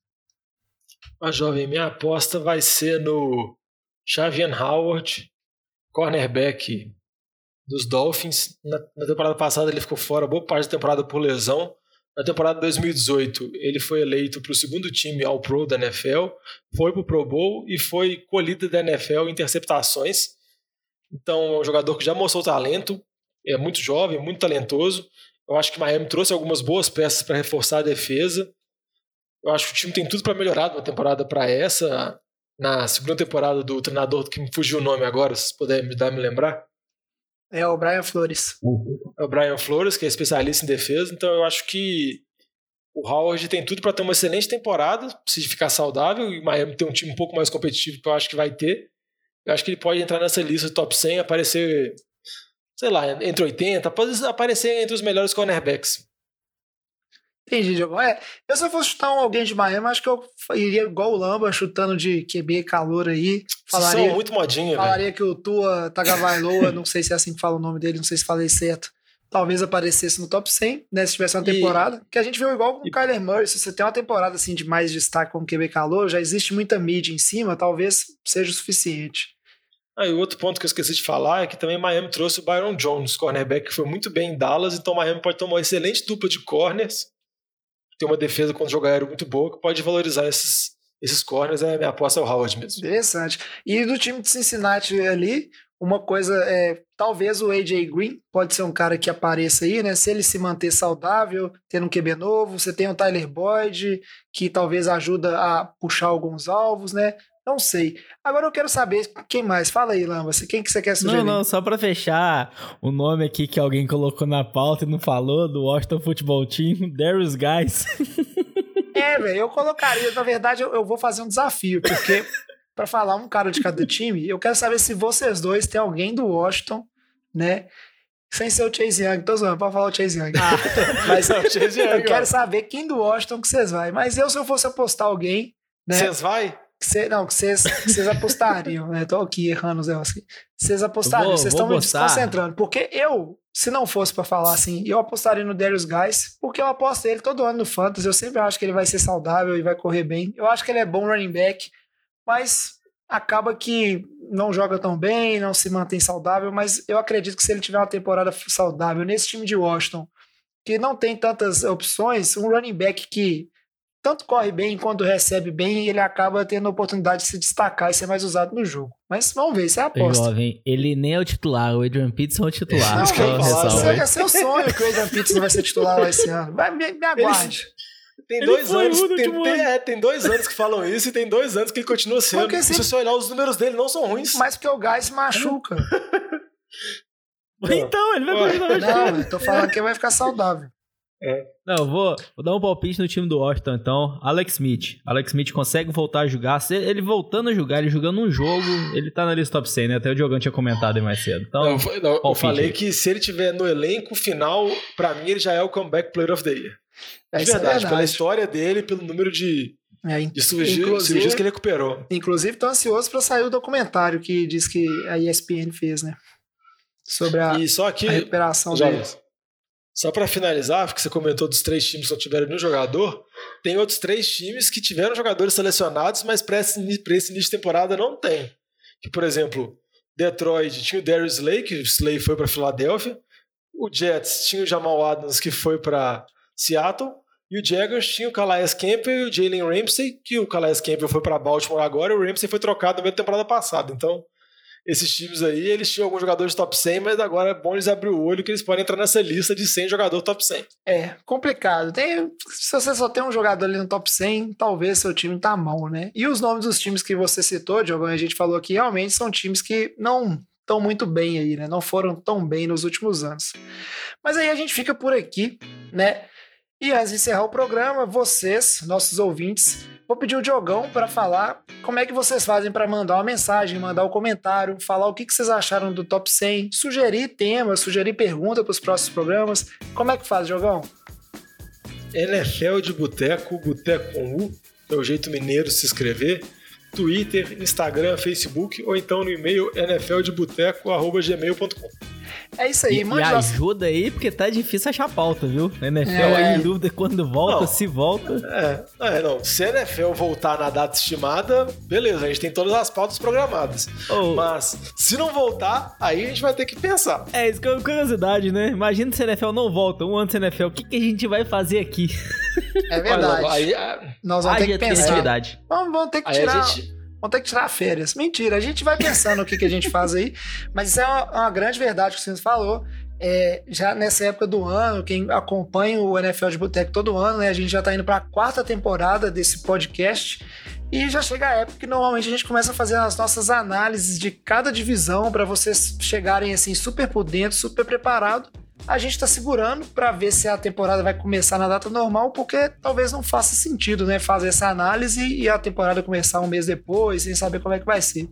A jovem, minha aposta vai ser no Xavier Howard, cornerback dos Dolphins. Na, na, temporada passada ele ficou fora boa parte da temporada por lesão. Na temporada 2018 ele foi eleito para o segundo time All Pro da NFL, foi para o Pro Bowl e foi colhido da NFL em interceptações. Então é um jogador que já mostrou talento, é muito jovem, muito talentoso eu acho que Miami trouxe algumas boas peças para reforçar a defesa. Eu acho que o time tem tudo para melhorar de uma temporada para essa. Na segunda temporada do treinador que me fugiu o nome agora, se puder me dar me lembrar. É o Brian Flores. É o Brian Flores, que é especialista em defesa. Então eu acho que o Howard tem tudo para ter uma excelente temporada, se ficar saudável, e Miami tem um time um pouco mais competitivo que eu acho que vai ter. Eu acho que ele pode entrar nessa lista top 100, aparecer sei lá, entre 80, pode aparecer entre os melhores cornerbacks. Entendi, Diogo. É, eu se eu fosse chutar um, alguém de Miami, acho que eu iria igual o Lamba, chutando de QB calor aí. Falaria, São muito modinha, Falaria que o Tua Tagovailoa, não sei se é assim que fala o nome dele, não sei se falei certo, talvez aparecesse no top 100, né, se tivesse uma temporada. E... Que a gente viu igual com o Kyler Murray, se você tem uma temporada assim de mais destaque como QB calor, já existe muita mídia em cima, talvez seja o suficiente. Ah, e outro ponto que eu esqueci de falar é que também Miami trouxe o Byron Jones, cornerback, que foi muito bem em Dallas, então Miami pode ter uma excelente dupla de corners, tem uma defesa quando jogar aéreo muito boa, que pode valorizar esses, esses corners, é minha aposta é o Howard mesmo. Interessante. E do time de Cincinnati ali, uma coisa é, talvez o AJ Green pode ser um cara que apareça aí, né? Se ele se manter saudável, tendo um QB novo, você tem o Tyler Boyd, que talvez ajuda a puxar alguns alvos, né? Não sei. Agora eu quero saber quem mais. Fala aí, Lamba. Quem que você quer sugerir? Não, não, só pra fechar o nome aqui que alguém colocou na pauta e não falou, do Washington Football Team, Darius Guys. É, velho, eu colocaria. Na verdade, eu, eu vou fazer um desafio, porque para falar um cara de cada time, eu quero saber se vocês dois têm alguém do Washington, né? Sem ser o Chase Young, tô zoando, pode falar o Chase Young. Ah, mas não, Chase Young, eu quero saber quem do Washington que vocês vai. Mas eu, se eu fosse apostar alguém. Né, vocês vai? Cê, não, que vocês apostariam, né? Tô aqui errando os negócios Vocês apostariam, vocês estão me desconcentrando. Porque eu, se não fosse para falar assim, eu apostaria no Darius Guys, porque eu aposto ele todo ano no Fantasy. Eu sempre acho que ele vai ser saudável e vai correr bem. Eu acho que ele é bom running back, mas acaba que não joga tão bem, não se mantém saudável. Mas eu acredito que se ele tiver uma temporada saudável nesse time de Washington, que não tem tantas opções, um running back que tanto corre bem quanto recebe bem ele acaba tendo a oportunidade de se destacar e ser mais usado no jogo. Mas vamos ver, isso é a aposta. Jovem, ele nem é o titular, o Adrian Peterson é o titular. Não, não, é seu sonho que o Adrian Peterson vai ser titular lá esse ano. Vai, me, me aguarde. Tem dois anos, tem, tem, é, tem, dois anos que falam isso e tem dois anos que ele continua sendo. Porque se você olhar os números dele, não são ruins. Mas porque o Gás machuca. então, ele vai continuar. Não, eu tô falando que ele vai ficar saudável. É. Não, vou, vou dar um palpite no time do Washington, então. Alex Smith. Alex Smith consegue voltar a jogar. Se ele voltando a jogar, ele jogando um jogo, ele tá na lista top 100, né? Até o Diogão tinha comentado aí mais cedo. Então, não, não, eu falei que se ele tiver no elenco final, para mim ele já é o comeback player of the year. É, é verdade, é pela história dele, pelo número de, é, de cirurgias que ele recuperou. Inclusive, tô ansioso para sair o documentário que diz que a ESPN fez, né? Sobre a, e só aqui, a recuperação dele. Só para finalizar, porque você comentou dos três times que não tiveram nenhum jogador, tem outros três times que tiveram jogadores selecionados, mas para esse, esse início de temporada não tem. Que, por exemplo, Detroit tinha o Darius Slay, que o Slay foi para Filadélfia. O Jets tinha o Jamal Adams, que foi para Seattle. E o Jaguars tinha o Calais Campbell e o Jalen Ramsey, que o Calais Campbell foi para Baltimore agora e o Ramsey foi trocado meio da temporada passada. Então, esses times aí, eles tinham alguns jogadores top 100, mas agora é bom eles abrir o olho que eles podem entrar nessa lista de 100 jogadores top 100. É, complicado. Tem, se você só tem um jogador ali no top 100, talvez seu time tá mal, né? E os nomes dos times que você citou, Diogo, a gente falou aqui, realmente são times que não estão muito bem aí, né? Não foram tão bem nos últimos anos. Mas aí a gente fica por aqui, né? E antes de encerrar o programa, vocês, nossos ouvintes, vou pedir o Diogão para falar como é que vocês fazem para mandar uma mensagem, mandar um comentário, falar o que, que vocês acharam do top 100, sugerir temas, sugerir perguntas para os próximos programas. Como é que faz, Diogão? NFL de Boteco, Boteco com U, é o jeito mineiro se escrever. Twitter, Instagram, Facebook ou então no e-mail nfldeboteco.gmail.com. É isso aí, e, e ajuda aí, porque tá difícil achar pauta, viu? NFL é. aí em dúvida quando volta, não. se volta. É, é, não. Se a NFL voltar na data estimada, beleza, a gente tem todas as pautas programadas. Oh. Mas se não voltar, aí a gente vai ter que pensar. É, isso que é uma curiosidade, né? Imagina se a NFL não volta, um ano sem NFL, o que, que a gente vai fazer aqui? É verdade. Aí, Nós vamos ter que pensar. Vamos, vamos ter que tirar... Gente vão ter que tirar férias. Mentira, a gente vai pensando o que, que a gente faz aí, mas isso é uma, uma grande verdade que o Cines falou. É, já nessa época do ano, quem acompanha o NFL de Boteco todo ano, né, a gente já está indo para a quarta temporada desse podcast. E já chega a época que normalmente a gente começa a fazer as nossas análises de cada divisão para vocês chegarem assim super por dentro, super preparado a gente está segurando para ver se a temporada vai começar na data normal, porque talvez não faça sentido, né, fazer essa análise e a temporada começar um mês depois, sem saber como é que vai ser.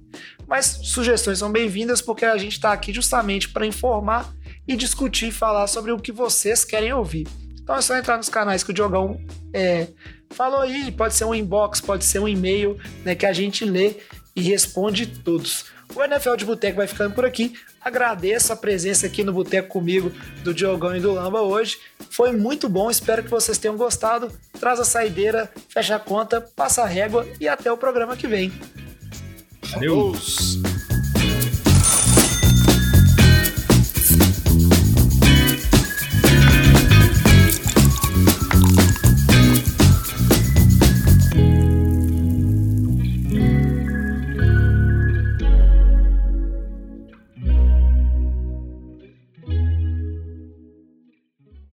Mas sugestões são bem-vindas porque a gente está aqui justamente para informar e discutir e falar sobre o que vocês querem ouvir. Então é só entrar nos canais que o Diogão é, falou aí, pode ser um inbox, pode ser um e-mail, né, que a gente lê e responde todos. O NFL de Boteco vai ficando por aqui. Agradeço a presença aqui no Boteco comigo do Diogão e do Lamba hoje. Foi muito bom, espero que vocês tenham gostado. Traz a saideira, fecha a conta, passa a régua e até o programa que vem. Adeus.